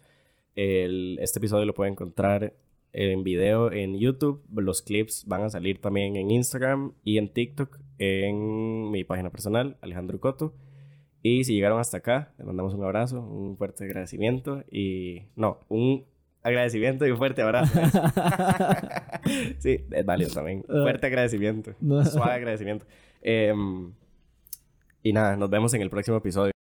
El- este episodio lo pueden encontrar en video en YouTube. Los clips van a salir también en Instagram y en TikTok en mi página personal, Alejandro Coto. Y si llegaron hasta acá, les mandamos un abrazo, un fuerte agradecimiento y... No, un agradecimiento y un fuerte abrazo. sí, es válido también. Fuerte agradecimiento. Suave agradecimiento. Em, y nada, nos vemos en el próximo episodio.